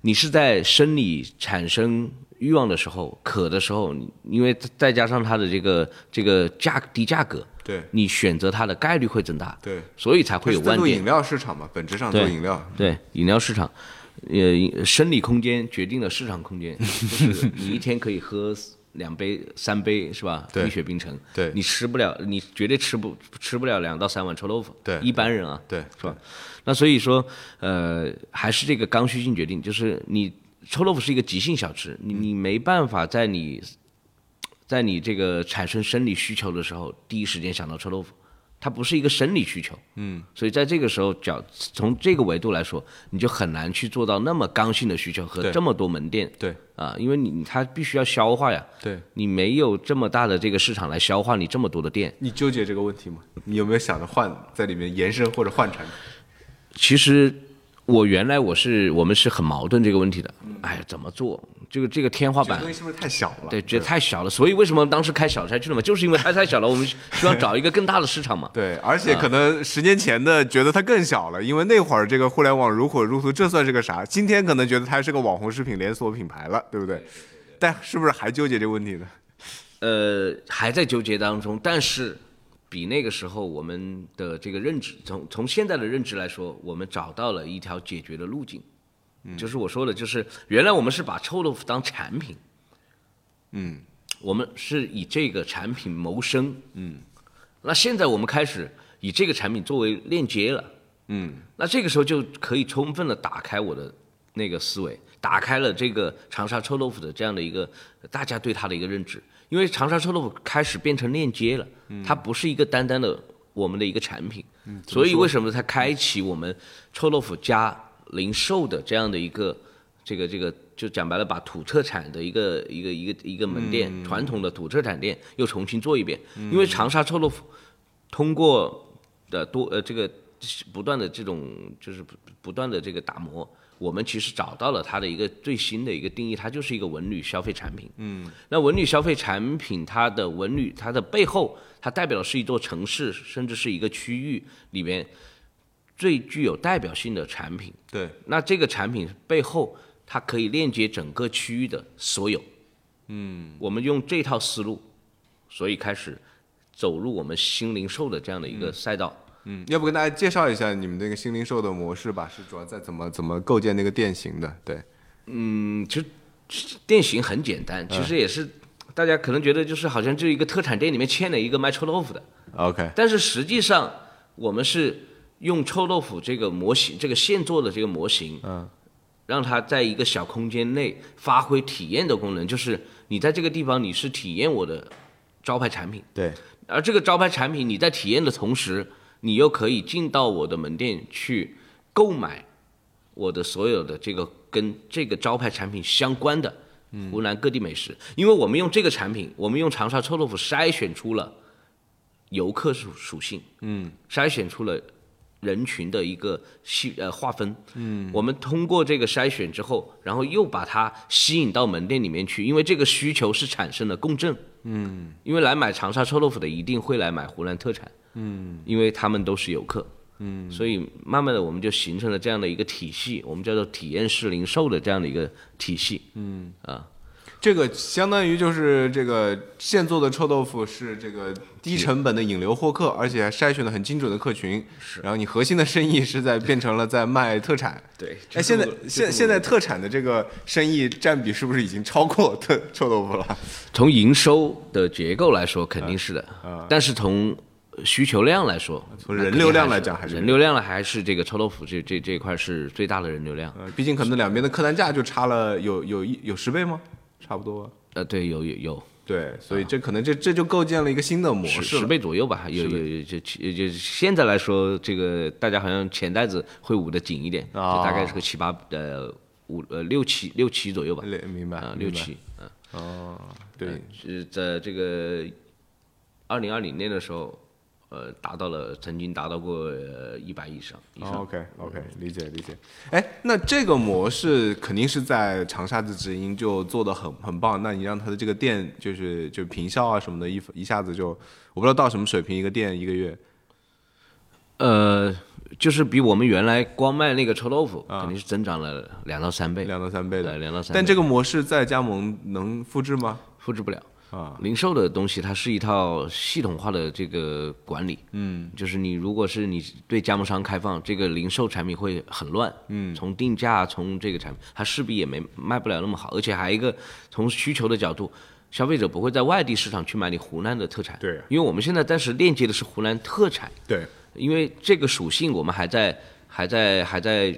你是在生理产生欲望的时候，渴的时候，因为再加上它的这个这个价低价格。对，你选择它的概率会增大。对，所以才会有万店。饮料市场嘛，本质上做饮料。对，饮料市场，呃，生理空间决定了市场空间。就是你一天可以喝两杯、三杯，是吧？蜜雪冰城。对。你吃不了，你绝对吃不吃不了两到三碗臭豆腐。对。一般人啊。对。是吧？那所以说，呃，还是这个刚需性决定，就是你臭豆腐是一个急性小吃，你你没办法在你。在你这个产生生理需求的时候，第一时间想到臭豆腐，它不是一个生理需求，嗯，所以在这个时候，角从这个维度来说，你就很难去做到那么刚性的需求和这么多门店，对，啊，因为你它必须要消化呀，对，你没有这么大的这个市场来消化你这么多的店，你纠结这个问题吗？你有没有想着换在里面延伸或者换产品？其实。我原来我是我们是很矛盾这个问题的，哎，怎么做？这个这个天花板，东西是不是太小了？对，觉得太小了。所以为什么当时开小差去了嘛？就是因为它太小了，我们 需要找一个更大的市场嘛。对，而且可能十年前的觉得它更小了，因为那会儿这个互联网如火如荼，这算是个啥？今天可能觉得它是个网红食品连锁品牌了，对不对？但是不是还纠结这个问题呢？呃，还在纠结当中，但是。比那个时候我们的这个认知，从从现在的认知来说，我们找到了一条解决的路径，就是我说的，就是原来我们是把臭豆腐当产品，嗯，我们是以这个产品谋生，嗯，那现在我们开始以这个产品作为链接了，嗯，那这个时候就可以充分的打开我的那个思维，打开了这个长沙臭豆腐的这样的一个大家对它的一个认知。因为长沙臭豆腐开始变成链接了，它不是一个单单的我们的一个产品，嗯所以为什么它开启我们臭豆腐加零售的这样的一个这个这个，就讲白了，把土特产的一个一个一个一个门店，传统的土特产店又重新做一遍。因为长沙臭豆腐通过的多呃这个不断的这种就是不断的这个打磨。我们其实找到了它的一个最新的一个定义，它就是一个文旅消费产品。嗯，那文旅消费产品，它的文旅，它的背后，它代表的是一座城市，甚至是一个区域里面最具有代表性的产品。对，那这个产品背后，它可以链接整个区域的所有。嗯，我们用这套思路，所以开始走入我们新零售的这样的一个赛道。嗯，要不跟大家介绍一下你们那个新零售的模式吧？是主要在怎么怎么构建那个店型的？对，嗯，其实店型很简单，其实也是大家可能觉得就是好像就一个特产店里面嵌了一个卖臭豆腐的。OK，但是实际上我们是用臭豆腐这个模型，这个现做的这个模型，嗯，让它在一个小空间内发挥体验的功能，就是你在这个地方你是体验我的招牌产品，对，而这个招牌产品你在体验的同时。你又可以进到我的门店去购买我的所有的这个跟这个招牌产品相关的湖南各地美食，因为我们用这个产品，我们用长沙臭豆腐筛选出了游客属属性，嗯，筛选出了人群的一个细呃划分，嗯，我们通过这个筛选之后，然后又把它吸引到门店里面去，因为这个需求是产生了共振，嗯，因为来买长沙臭豆腐的一定会来买湖南特产。嗯，因为他们都是游客，嗯，所以慢慢的我们就形成了这样的一个体系，我们叫做体验式零售的这样的一个体系，嗯。啊，这个相当于就是这个现做的臭豆腐是这个低成本的引流获客，而且还筛选的很精准的客群，是，然后你核心的生意是在变成了在卖特产，对，哎，现在现现在特产的这个生意占比是不是已经超过特臭豆腐了？从营收的结构来说肯定是的，啊，但是从需求量来说，从人流量来讲，还是人流量了，还是这个臭豆腐这这这一块是最大的人流量。呃，毕竟可能两边的客单价就差了有有一有十倍吗？差不多。呃，对，有有有。对，所以这可能这这就构建了一个新的模式，十倍左右吧。有有有，就就现在来说，这个大家好像钱袋子会捂得紧一点，就大概是个七八呃五呃六七六七左右吧。明白啊，六七嗯。哦，对，是在这个二零二零年的时候。呃，达到了曾经达到过一百以上。以上 OK OK，理解理解。哎，那这个模式肯定是在长沙的直营就做的很很棒。那你让他的这个店就是就平效啊什么的，一一下子就我不知道到什么水平，一个店一个月。呃，就是比我们原来光卖那个臭豆腐，肯定是增长了两到三倍。两到三倍的，两到三。但这个模式在加盟能复制吗？复制不了。啊，零售的东西它是一套系统化的这个管理，嗯，就是你如果是你对加盟商开放，这个零售产品会很乱，嗯，从定价从这个产品，它势必也没卖不了那么好，而且还一个从需求的角度，消费者不会在外地市场去买你湖南的特产，对，因为我们现在暂时链接的是湖南特产，对，因为这个属性我们还在还在还在，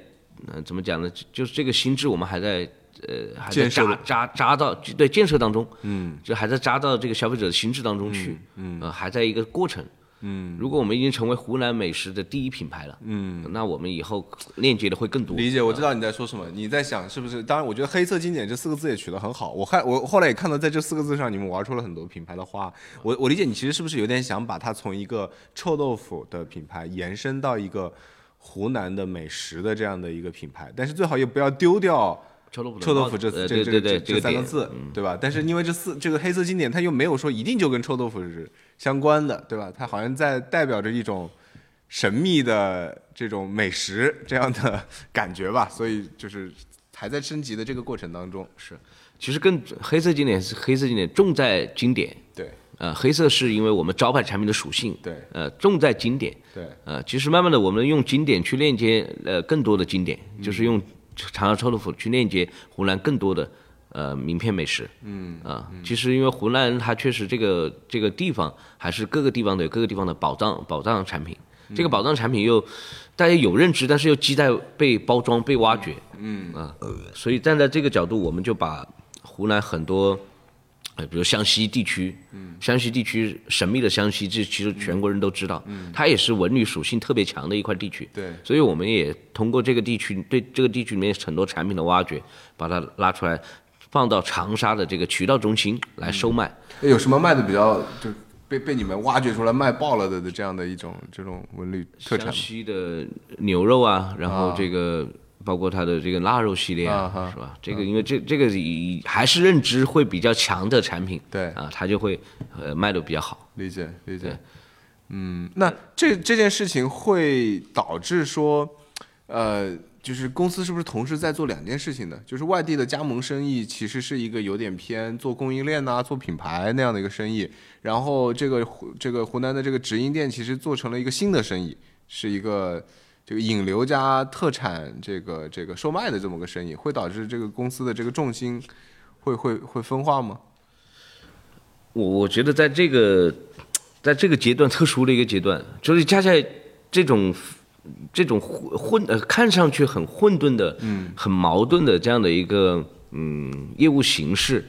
嗯，怎么讲呢？就是这个心智我们还在。呃，还在扎扎扎到对建设当中，嗯，就还在扎到这个消费者的心智当中去，嗯，呃，还在一个过程，嗯，如果我们已经成为湖南美食的第一品牌了，嗯，那我们以后链接的会更多。理解，我知道你在说什么。你在想是不是？当然，我觉得“黑色经典”这四个字也取得很好。我还我后来也看到，在这四个字上，你们玩出了很多品牌的花。我我理解你其实是不是有点想把它从一个臭豆腐的品牌延伸到一个湖南的美食的这样的一个品牌，但是最好也不要丢掉。臭豆腐，臭豆腐这这这这三个字，对吧？但是因为这四这个黑色经典，它又没有说一定就跟臭豆腐是相关的，对吧？它好像在代表着一种神秘的这种美食这样的 感觉吧，所以就是还在升级的这个过程当中。是，其实更黑色经典是黑色经典重在经典，对，呃，黑色是因为我们招牌产品的属性，对，呃，重在经典，对，呃，其实慢慢的我们用经典去链接呃更多的经典，就是用。长沙臭豆腐去链接湖南更多的呃名片美食，嗯啊，其实因为湖南它确实这个这个地方还是各个地方的各个地方的宝藏宝藏产品，这个宝藏产品又大家有认知，但是又亟待被包装被挖掘，嗯。啊，所以站在这个角度，我们就把湖南很多。呃，比如湘西地区，嗯，湘西地区神秘的湘西，这其实全国人都知道，嗯，它也是文旅属性特别强的一块地区，对，所以我们也通过这个地区对这个地区里面很多产品的挖掘，把它拉出来，放到长沙的这个渠道中心来售卖。有什么卖的比较就被被你们挖掘出来卖爆了的的这样的一种这种文旅特产？湘西的牛肉啊，然后这个。包括它的这个腊肉系列啊，是吧？这个因为这这个以还是认知会比较强的产品，对啊，它就会呃卖的比较好。理解理解。嗯，那这这件事情会导致说，呃，就是公司是不是同时在做两件事情呢？就是外地的加盟生意其实是一个有点偏做供应链呐、做品牌那样的一个生意，然后这个这个湖南的这个直营店其实做成了一个新的生意，是一个。这个引流加特产，这个这个售卖的这么个生意，会导致这个公司的这个重心会会会分化吗？我我觉得在这个在这个阶段特殊的一个阶段，就是恰恰这种这种混呃看上去很混沌的，嗯，很矛盾的这样的一个嗯业务形式，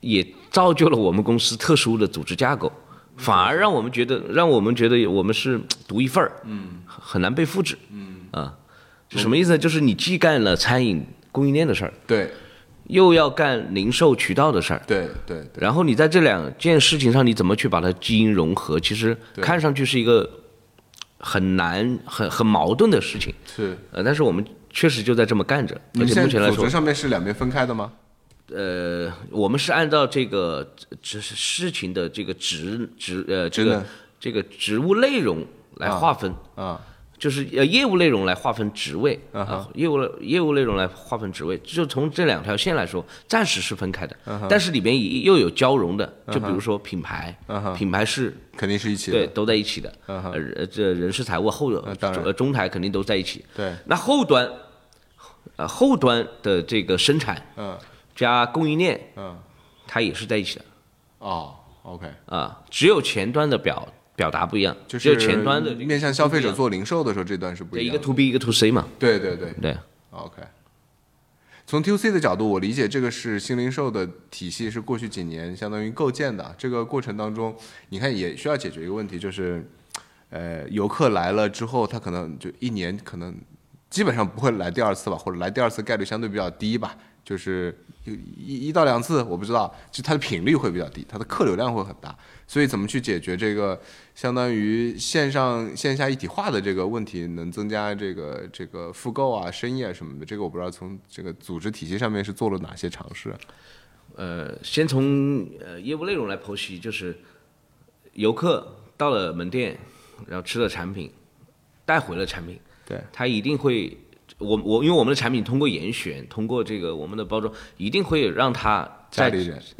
也造就了我们公司特殊的组织架构。反而让我们觉得，让我们觉得我们是独一份儿，嗯，很难被复制，嗯。啊，就什么意思？呢？就是你既干了餐饮供应链的事儿，对，又要干零售渠道的事儿，对对，然后你在这两件事情上你怎么去把它基因融合？其实看上去是一个很难、很很矛盾的事情，是，呃，但是我们确实就在这么干着，而且目前来说，上面是两边分开的吗？呃，我们是按照这个这是事情的这个职职呃这个这个职务内容来划分。啊，就是呃业务内容来划分职位啊，业务业务内容来划分职位，就从这两条线来说，暂时是分开的，但是里边又有交融的，就比如说品牌，品牌是肯定是一起的，对，都在一起的，呃，这人事财务后呃中台肯定都在一起，对，那后端，呃后端的这个生产，嗯。加供应链，嗯，它也是在一起的，哦，OK，啊，只有前端的表表达不一样，就是前端的面向消费者做零售的时候，这段是不一样，一个 To B 一个 To C 嘛，对对对。对，OK。从 To C 的角度，我理解这个是新零售的体系是过去几年相当于构建的，这个过程当中，你看也需要解决一个问题，就是，呃，游客来了之后，他可能就一年可能基本上不会来第二次吧，或者来第二次概率相对比较低吧。就是一一到两次，我不知道，就它的频率会比较低，它的客流量会很大，所以怎么去解决这个相当于线上线下一体化的这个问题，能增加这个这个复购啊、生意啊什么的，这个我不知道从这个组织体系上面是做了哪些尝试。呃，先从呃业务内容来剖析，就是游客到了门店，然后吃了产品，带回了产品，对他一定会。我我因为我们的产品通过严选，通过这个我们的包装，一定会让他在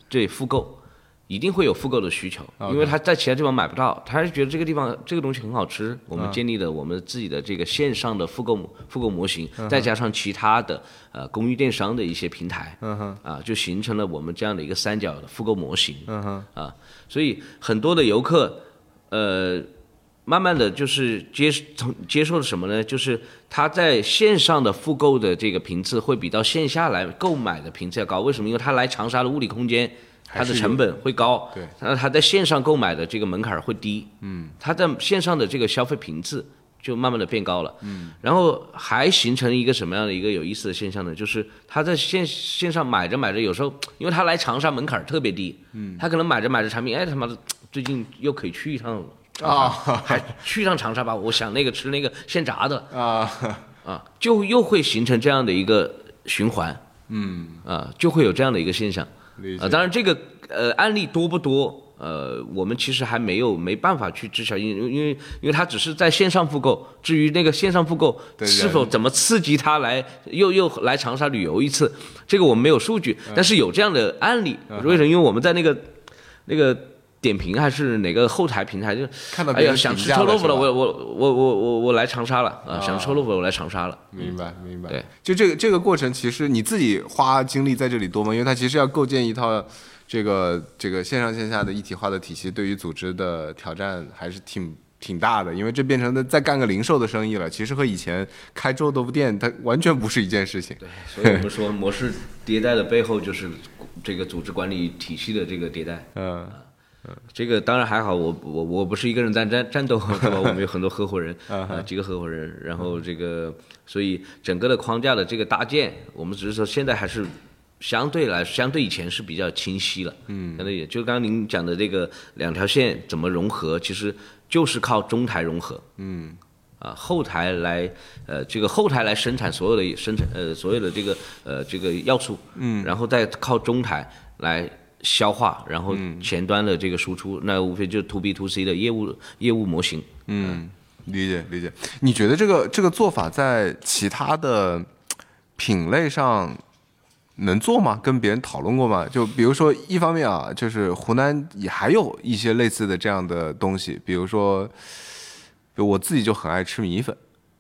对复购，一定会有复购的需求，因为他在其他地方买不到，他是觉得这个地方这个东西很好吃，我们建立了我们自己的这个线上的复购复购模型，再加上其他的呃公益电商的一些平台，啊，就形成了我们这样的一个三角的复购模型，啊，所以很多的游客，呃。慢慢的就是接从接受了什么呢？就是他在线上的复购的这个频次会比到线下来购买的频次要高。为什么？因为他来长沙的物理空间它的成本会高，对，那他在线上购买的这个门槛会低，嗯，他在线上的这个消费频次就慢慢的变高了，嗯，然后还形成一个什么样的一个有意思的现象呢？就是他在线线上买着买着，有时候因为他来长沙门槛特别低，嗯，他可能买着买着产品，哎他妈的最近又可以去一趟啊，还去一趟长沙吧，我想那个吃那个现炸的啊啊，就又会形成这样的一个循环，嗯啊，就会有这样的一个现象。啊，当然这个呃案例多不多？呃，我们其实还没有没办法去知晓，因因为因为他只是在线上复购。至于那个线上复购是否怎么刺激他来又又来长沙旅游一次，这个我们没有数据，但是有这样的案例。为什么？因为我们在那个那个。点评还是哪个后台平台？就看到哎呀，想吃臭豆腐了，我我我我我我来长沙了啊！想吃臭豆腐，我来长沙了。明白明白。对，就这个这个过程，其实你自己花精力在这里多吗？因为它其实要构建一套这个这个线上线下的一体化的体系，对于组织的挑战还是挺挺大的。因为这变成了再干个零售的生意了，其实和以前开臭豆腐店它完全不是一件事情。对，所以我们说 模式迭代的背后就是这个组织管理体系的这个迭代。嗯。这个当然还好，我我我不是一个人在战战斗，对吧？我们有很多合伙人 啊，几个合伙人，然后这个，所以整个的框架的这个搭建，我们只是说现在还是相对来相对以前是比较清晰了。嗯，相对也就刚刚您讲的这个两条线怎么融合，其实就是靠中台融合。嗯，啊，后台来呃这个后台来生产所有的生产呃所有的这个呃这个要素。嗯，然后再靠中台来。消化，然后前端的这个输出，那无非就是 to B to C 的业务业务模型。嗯，理解理解。你觉得这个这个做法在其他的品类上能做吗？跟别人讨论过吗？就比如说，一方面啊，就是湖南也还有一些类似的这样的东西，比如说，我自己就很爱吃米粉。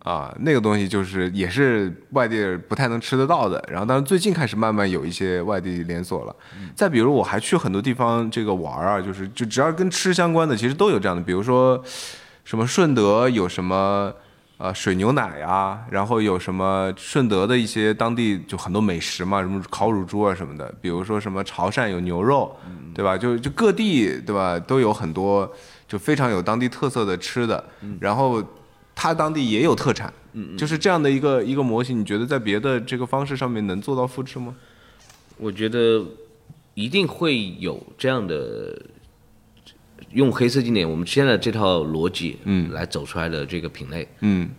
啊，那个东西就是也是外地不太能吃得到的。然后，但是最近开始慢慢有一些外地连锁了。再比如，我还去很多地方这个玩啊，就是就只要跟吃相关的，其实都有这样的。比如说，什么顺德有什么呃水牛奶呀，然后有什么顺德的一些当地就很多美食嘛，什么烤乳猪啊什么的。比如说什么潮汕有牛肉，对吧？就就各地对吧都有很多就非常有当地特色的吃的。然后。它当地也有特产，嗯，就是这样的一个一个模型，你觉得在别的这个方式上面能做到复制吗？我觉得一定会有这样的，用黑色经典我们现在这套逻辑，嗯，来走出来的这个品类，嗯，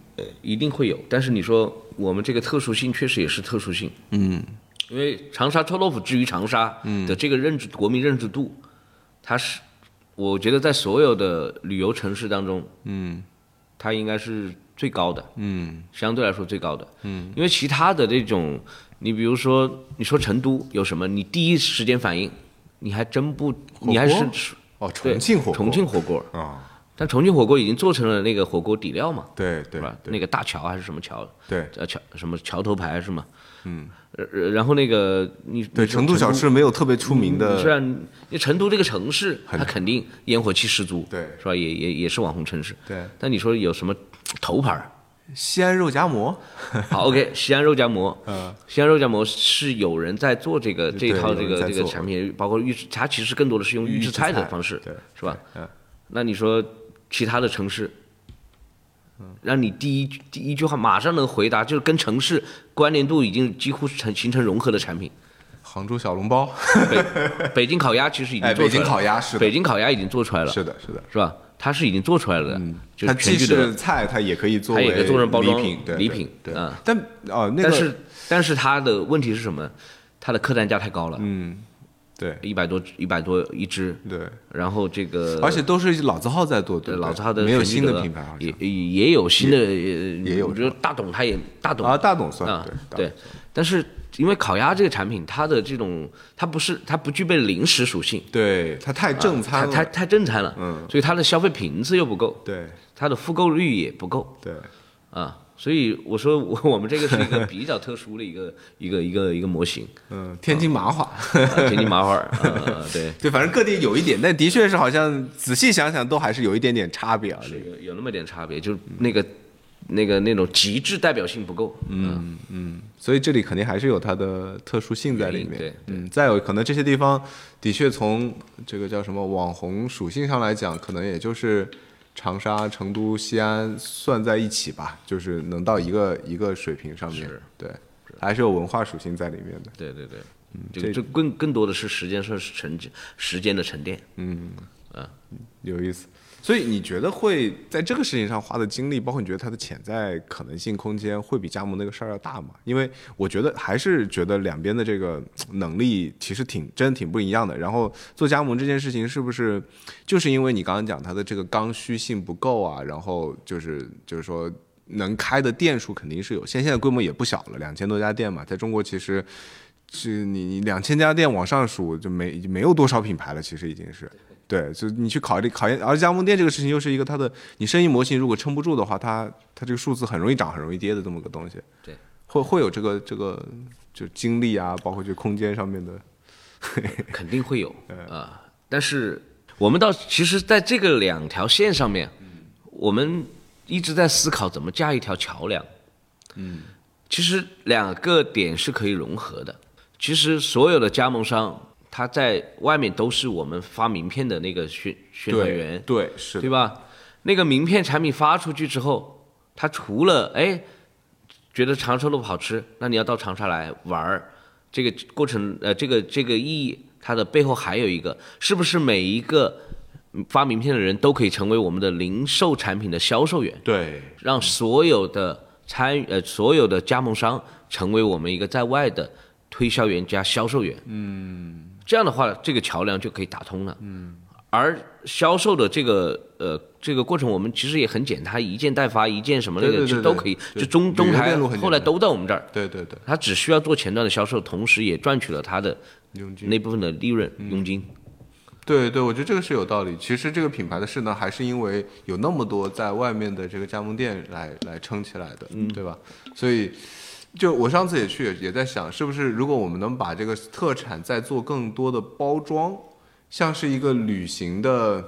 一定会有。但是你说我们这个特殊性确实也是特殊性，嗯，因为长沙臭豆腐之于长沙的这个认知国民认知度，它是我觉得在所有的旅游城市当中，嗯。它应该是最高的，嗯，相对来说最高的，嗯，因为其他的这种，你比如说，你说成都有什么，你第一时间反应，你还真不，你还是哦，重庆火锅，重庆火锅啊，但重庆火锅已经做成了那个火锅底料嘛，对对吧？那个大桥还是什么桥？对，呃桥什么桥头牌是吗？嗯。然后那个你对成都小吃没有特别出名的，是啊你成都这个城市，它肯定烟火气十足，对，是吧？也也也是网红城市，对。但你说有什么头牌？西安肉夹馍，好，OK，西安肉夹馍，嗯，西安肉夹馍是有人在做这个这一套这个这个产品，包括预制，它其实更多的是用预制菜的方式，对，是吧？嗯，那你说其他的城市？让你第一第一句话马上能回答，就是跟城市关联度已经几乎成形成融合的产品。杭州小笼包，北京烤鸭其实已经做出来了。北京烤鸭是北京烤鸭已经做出来了。是的，是的，是吧？它是已经做出来了的。它既是菜，它也可以做，它也可以做成包装礼品。礼品，对。但哦，那个，但是但是它的问题是什么？它的客单价太高了。嗯。对，一百多一百多一只，对，然后这个，而且都是老字号在做，对，老字号的，没有新的品牌，也也有新的，也有，我觉得大董，他也大董。啊，大董算对对，但是因为烤鸭这个产品，它的这种它不是它不具备零食属性，对，它太正餐了，太太正餐了，嗯，所以它的消费频次又不够，对，它的复购率也不够，对，啊。所以我说我我们这个是一个比较特殊的一个一个一个一个模型，嗯，天津麻花，天津麻花，对 对，反正各地有一点，但的确是好像仔细想想都还是有一点点差别啊，有有那么点差别，就是那个那个那种极致代表性不够。嗯嗯，所以这里肯定还是有它的特殊性在里面。对，嗯，再有可能这些地方的确从这个叫什么网红属性上来讲，可能也就是长沙、成都、西安算在一起吧，就是能到一个一个水平上面。对，还是有文化属性在里面的。对对对。这这更更多的是时间上是沉时间的沉淀，嗯，啊，有意思。所以你觉得会在这个事情上花的精力，包括你觉得它的潜在可能性空间，会比加盟那个事儿要大吗？因为我觉得还是觉得两边的这个能力其实挺真的挺不一样的。然后做加盟这件事情，是不是就是因为你刚刚讲它的这个刚需性不够啊？然后就是就是说能开的店数肯定是有限，现在规模也不小了，两千多家店嘛，在中国其实。是你两千家店往上数就没没有多少品牌了，其实已经是，对，就你去考虑考验，而加盟店这个事情又是一个它的，你生意模型如果撑不住的话，它它这个数字很容易涨，很容易跌的这么个东西，对，会会有这个这个就精力啊，包括就空间上面的，肯定会有啊，但是我们到其实在这个两条线上面，我们一直在思考怎么架一条桥梁，嗯，其实两个点是可以融合的。其实所有的加盟商，他在外面都是我们发名片的那个宣宣传员，对，是，对吧？那个名片产品发出去之后，他除了哎觉得长寿路好吃，那你要到长沙来玩儿，这个过程呃，这个这个意义，它的背后还有一个，是不是每一个发名片的人都可以成为我们的零售产品的销售员？对，让所有的参与呃所有的加盟商成为我们一个在外的。推销员加销售员，嗯，这样的话，这个桥梁就可以打通了，嗯，而销售的这个呃这个过程，我们其实也很简单，一件代发，一件什么那个就都可以，就中中台后来都在我们这儿，对对对，他只需要做前端的销售，同时也赚取了他的那部分的利润佣金，对对，我觉得这个是有道理。其实这个品牌的势呢，还是因为有那么多在外面的这个加盟店来来撑起来的，嗯，对吧？所以。就我上次也去，也在想，是不是如果我们能把这个特产再做更多的包装，像是一个旅行的，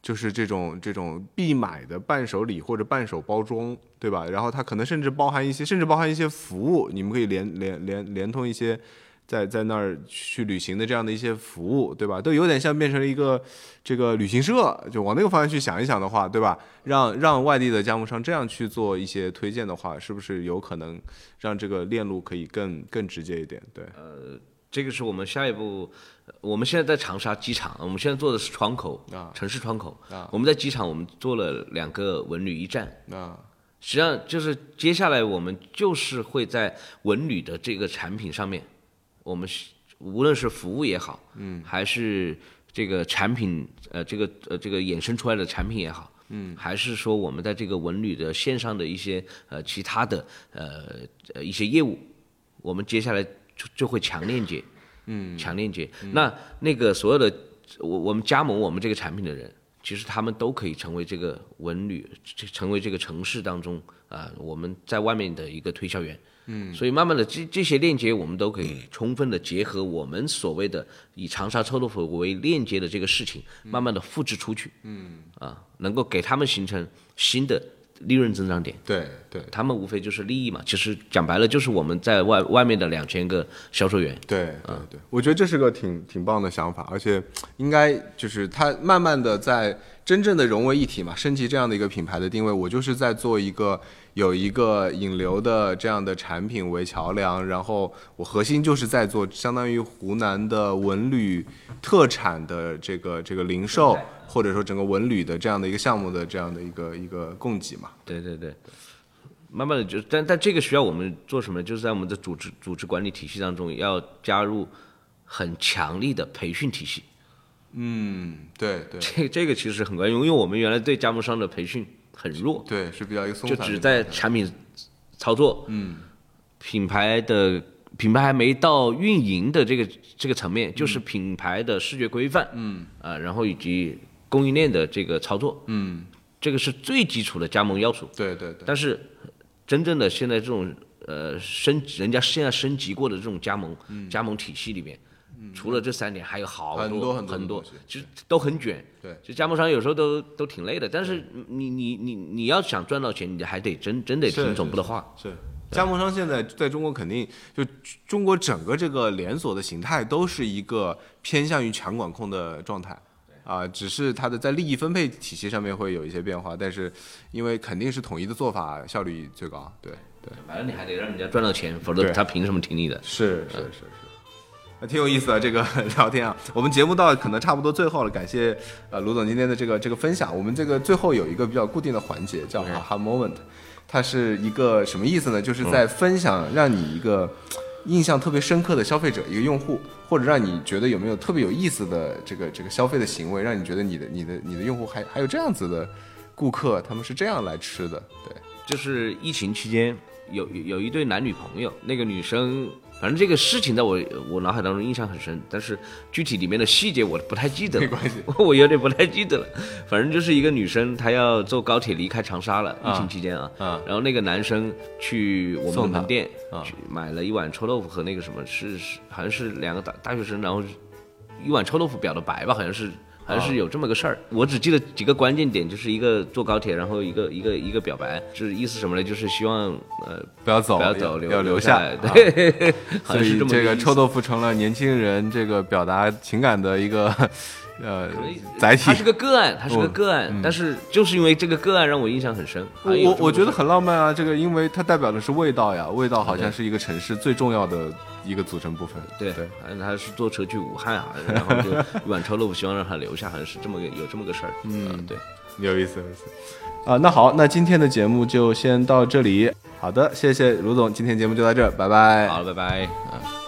就是这种这种必买的伴手礼或者伴手包装，对吧？然后它可能甚至包含一些，甚至包含一些服务，你们可以连连连连通一些。在在那儿去旅行的这样的一些服务，对吧？都有点像变成了一个这个旅行社，就往那个方向去想一想的话，对吧？让让外地的加盟商这样去做一些推荐的话，是不是有可能让这个链路可以更更直接一点？对，呃，这个是我们下一步，我们现在在长沙机场，我们现在做的是窗口啊，城市窗口啊，我们在机场我们做了两个文旅驿站啊，实际上就是接下来我们就是会在文旅的这个产品上面。我们是无论是服务也好，嗯，还是这个产品，呃，这个呃这个衍生出来的产品也好，嗯，还是说我们在这个文旅的线上的一些呃其他的呃呃一些业务，我们接下来就就会强链接，嗯，强链接。那那个所有的我我们加盟我们这个产品的人，其实他们都可以成为这个文旅，成为这个城市当中啊我们在外面的一个推销员。嗯，所以慢慢的这这些链接我们都可以充分的结合我们所谓的以长沙臭豆腐为链接的这个事情，慢慢的复制出去。嗯，啊，能够给他们形成新的利润增长点。对对，他们无非就是利益嘛，其实讲白了就是我们在外外面的两千个销售员。对，嗯对，我觉得这是个挺挺棒的想法，而且应该就是他慢慢的在真正的融为一体嘛，升级这样的一个品牌的定位，我就是在做一个。有一个引流的这样的产品为桥梁，然后我核心就是在做相当于湖南的文旅特产的这个这个零售，或者说整个文旅的这样的一个项目的这样的一个一个供给嘛。对对对，慢慢的就但但这个需要我们做什么？就是在我们的组织组织管理体系当中要加入很强力的培训体系。嗯，对对，这这个其实很关键，因为我们原来对加盟商的培训。很弱，对，是比较一个松散，就只在产品操作，嗯，品牌的品牌还没到运营的这个这个层面，就是品牌的视觉规范，嗯，啊，然后以及供应链的这个操作，嗯，这个是最基础的加盟要素，对对对。但是真正的现在这种呃升人家现在升级过的这种加盟加盟体系里面，除了这三点，还有好多很多很多，其实都很卷。对，就加盟商有时候都都挺累的，但是你你你你要想赚到钱，你还得真真得听总部的话。是，加盟商现在在中国肯定就中国整个这个连锁的形态都是一个偏向于强管控的状态。啊，只是它的在利益分配体系上面会有一些变化，但是因为肯定是统一的做法效率最高。对对，反正你还得让人家赚到钱，否则他凭什么听你的？是是是是。那挺有意思的这个 聊天啊，我们节目到可能差不多最后了，感谢呃卢总今天的这个这个分享。我们这个最后有一个比较固定的环节叫哈哈 moment，它是一个什么意思呢？就是在分享让你一个印象特别深刻的消费者一个用户，或者让你觉得有没有特别有意思的这个这个消费的行为，让你觉得你的你的你的用户还还有这样子的顾客，他们是这样来吃的。对，就是疫情期间有有一对男女朋友，那个女生。反正这个事情在我我脑海当中印象很深，但是具体里面的细节我不太记得了。没关系，我有点不太记得了。反正就是一个女生，她要坐高铁离开长沙了，疫情期间啊。啊。然后那个男生去我们的门店去买了一碗臭豆腐和那个什么，是是好像是两个大大学生，然后一碗臭豆腐表的白吧，好像是。还是有这么个事儿，我只记得几个关键点，就是一个坐高铁，然后一个一个一个表白，就是意思什么呢？就是希望呃不要走，不要走，要留下来。对，所以这个臭豆腐成了年轻人这个表达情感的一个。呃，载体，它是个个案，它是个个案，但是就是因为这个个案让我印象很深。我我觉得很浪漫啊，这个因为它代表的是味道呀，味道好像是一个城市最重要的一个组成部分。对对，好像他是坐车去武汉啊，然后就一碗臭豆腐，希望让他留下，好像是这么个有这么个事儿。嗯，对，有意思，有意思。啊，那好，那今天的节目就先到这里。好的，谢谢卢总，今天节目就到这儿，拜拜。好了，拜拜。啊。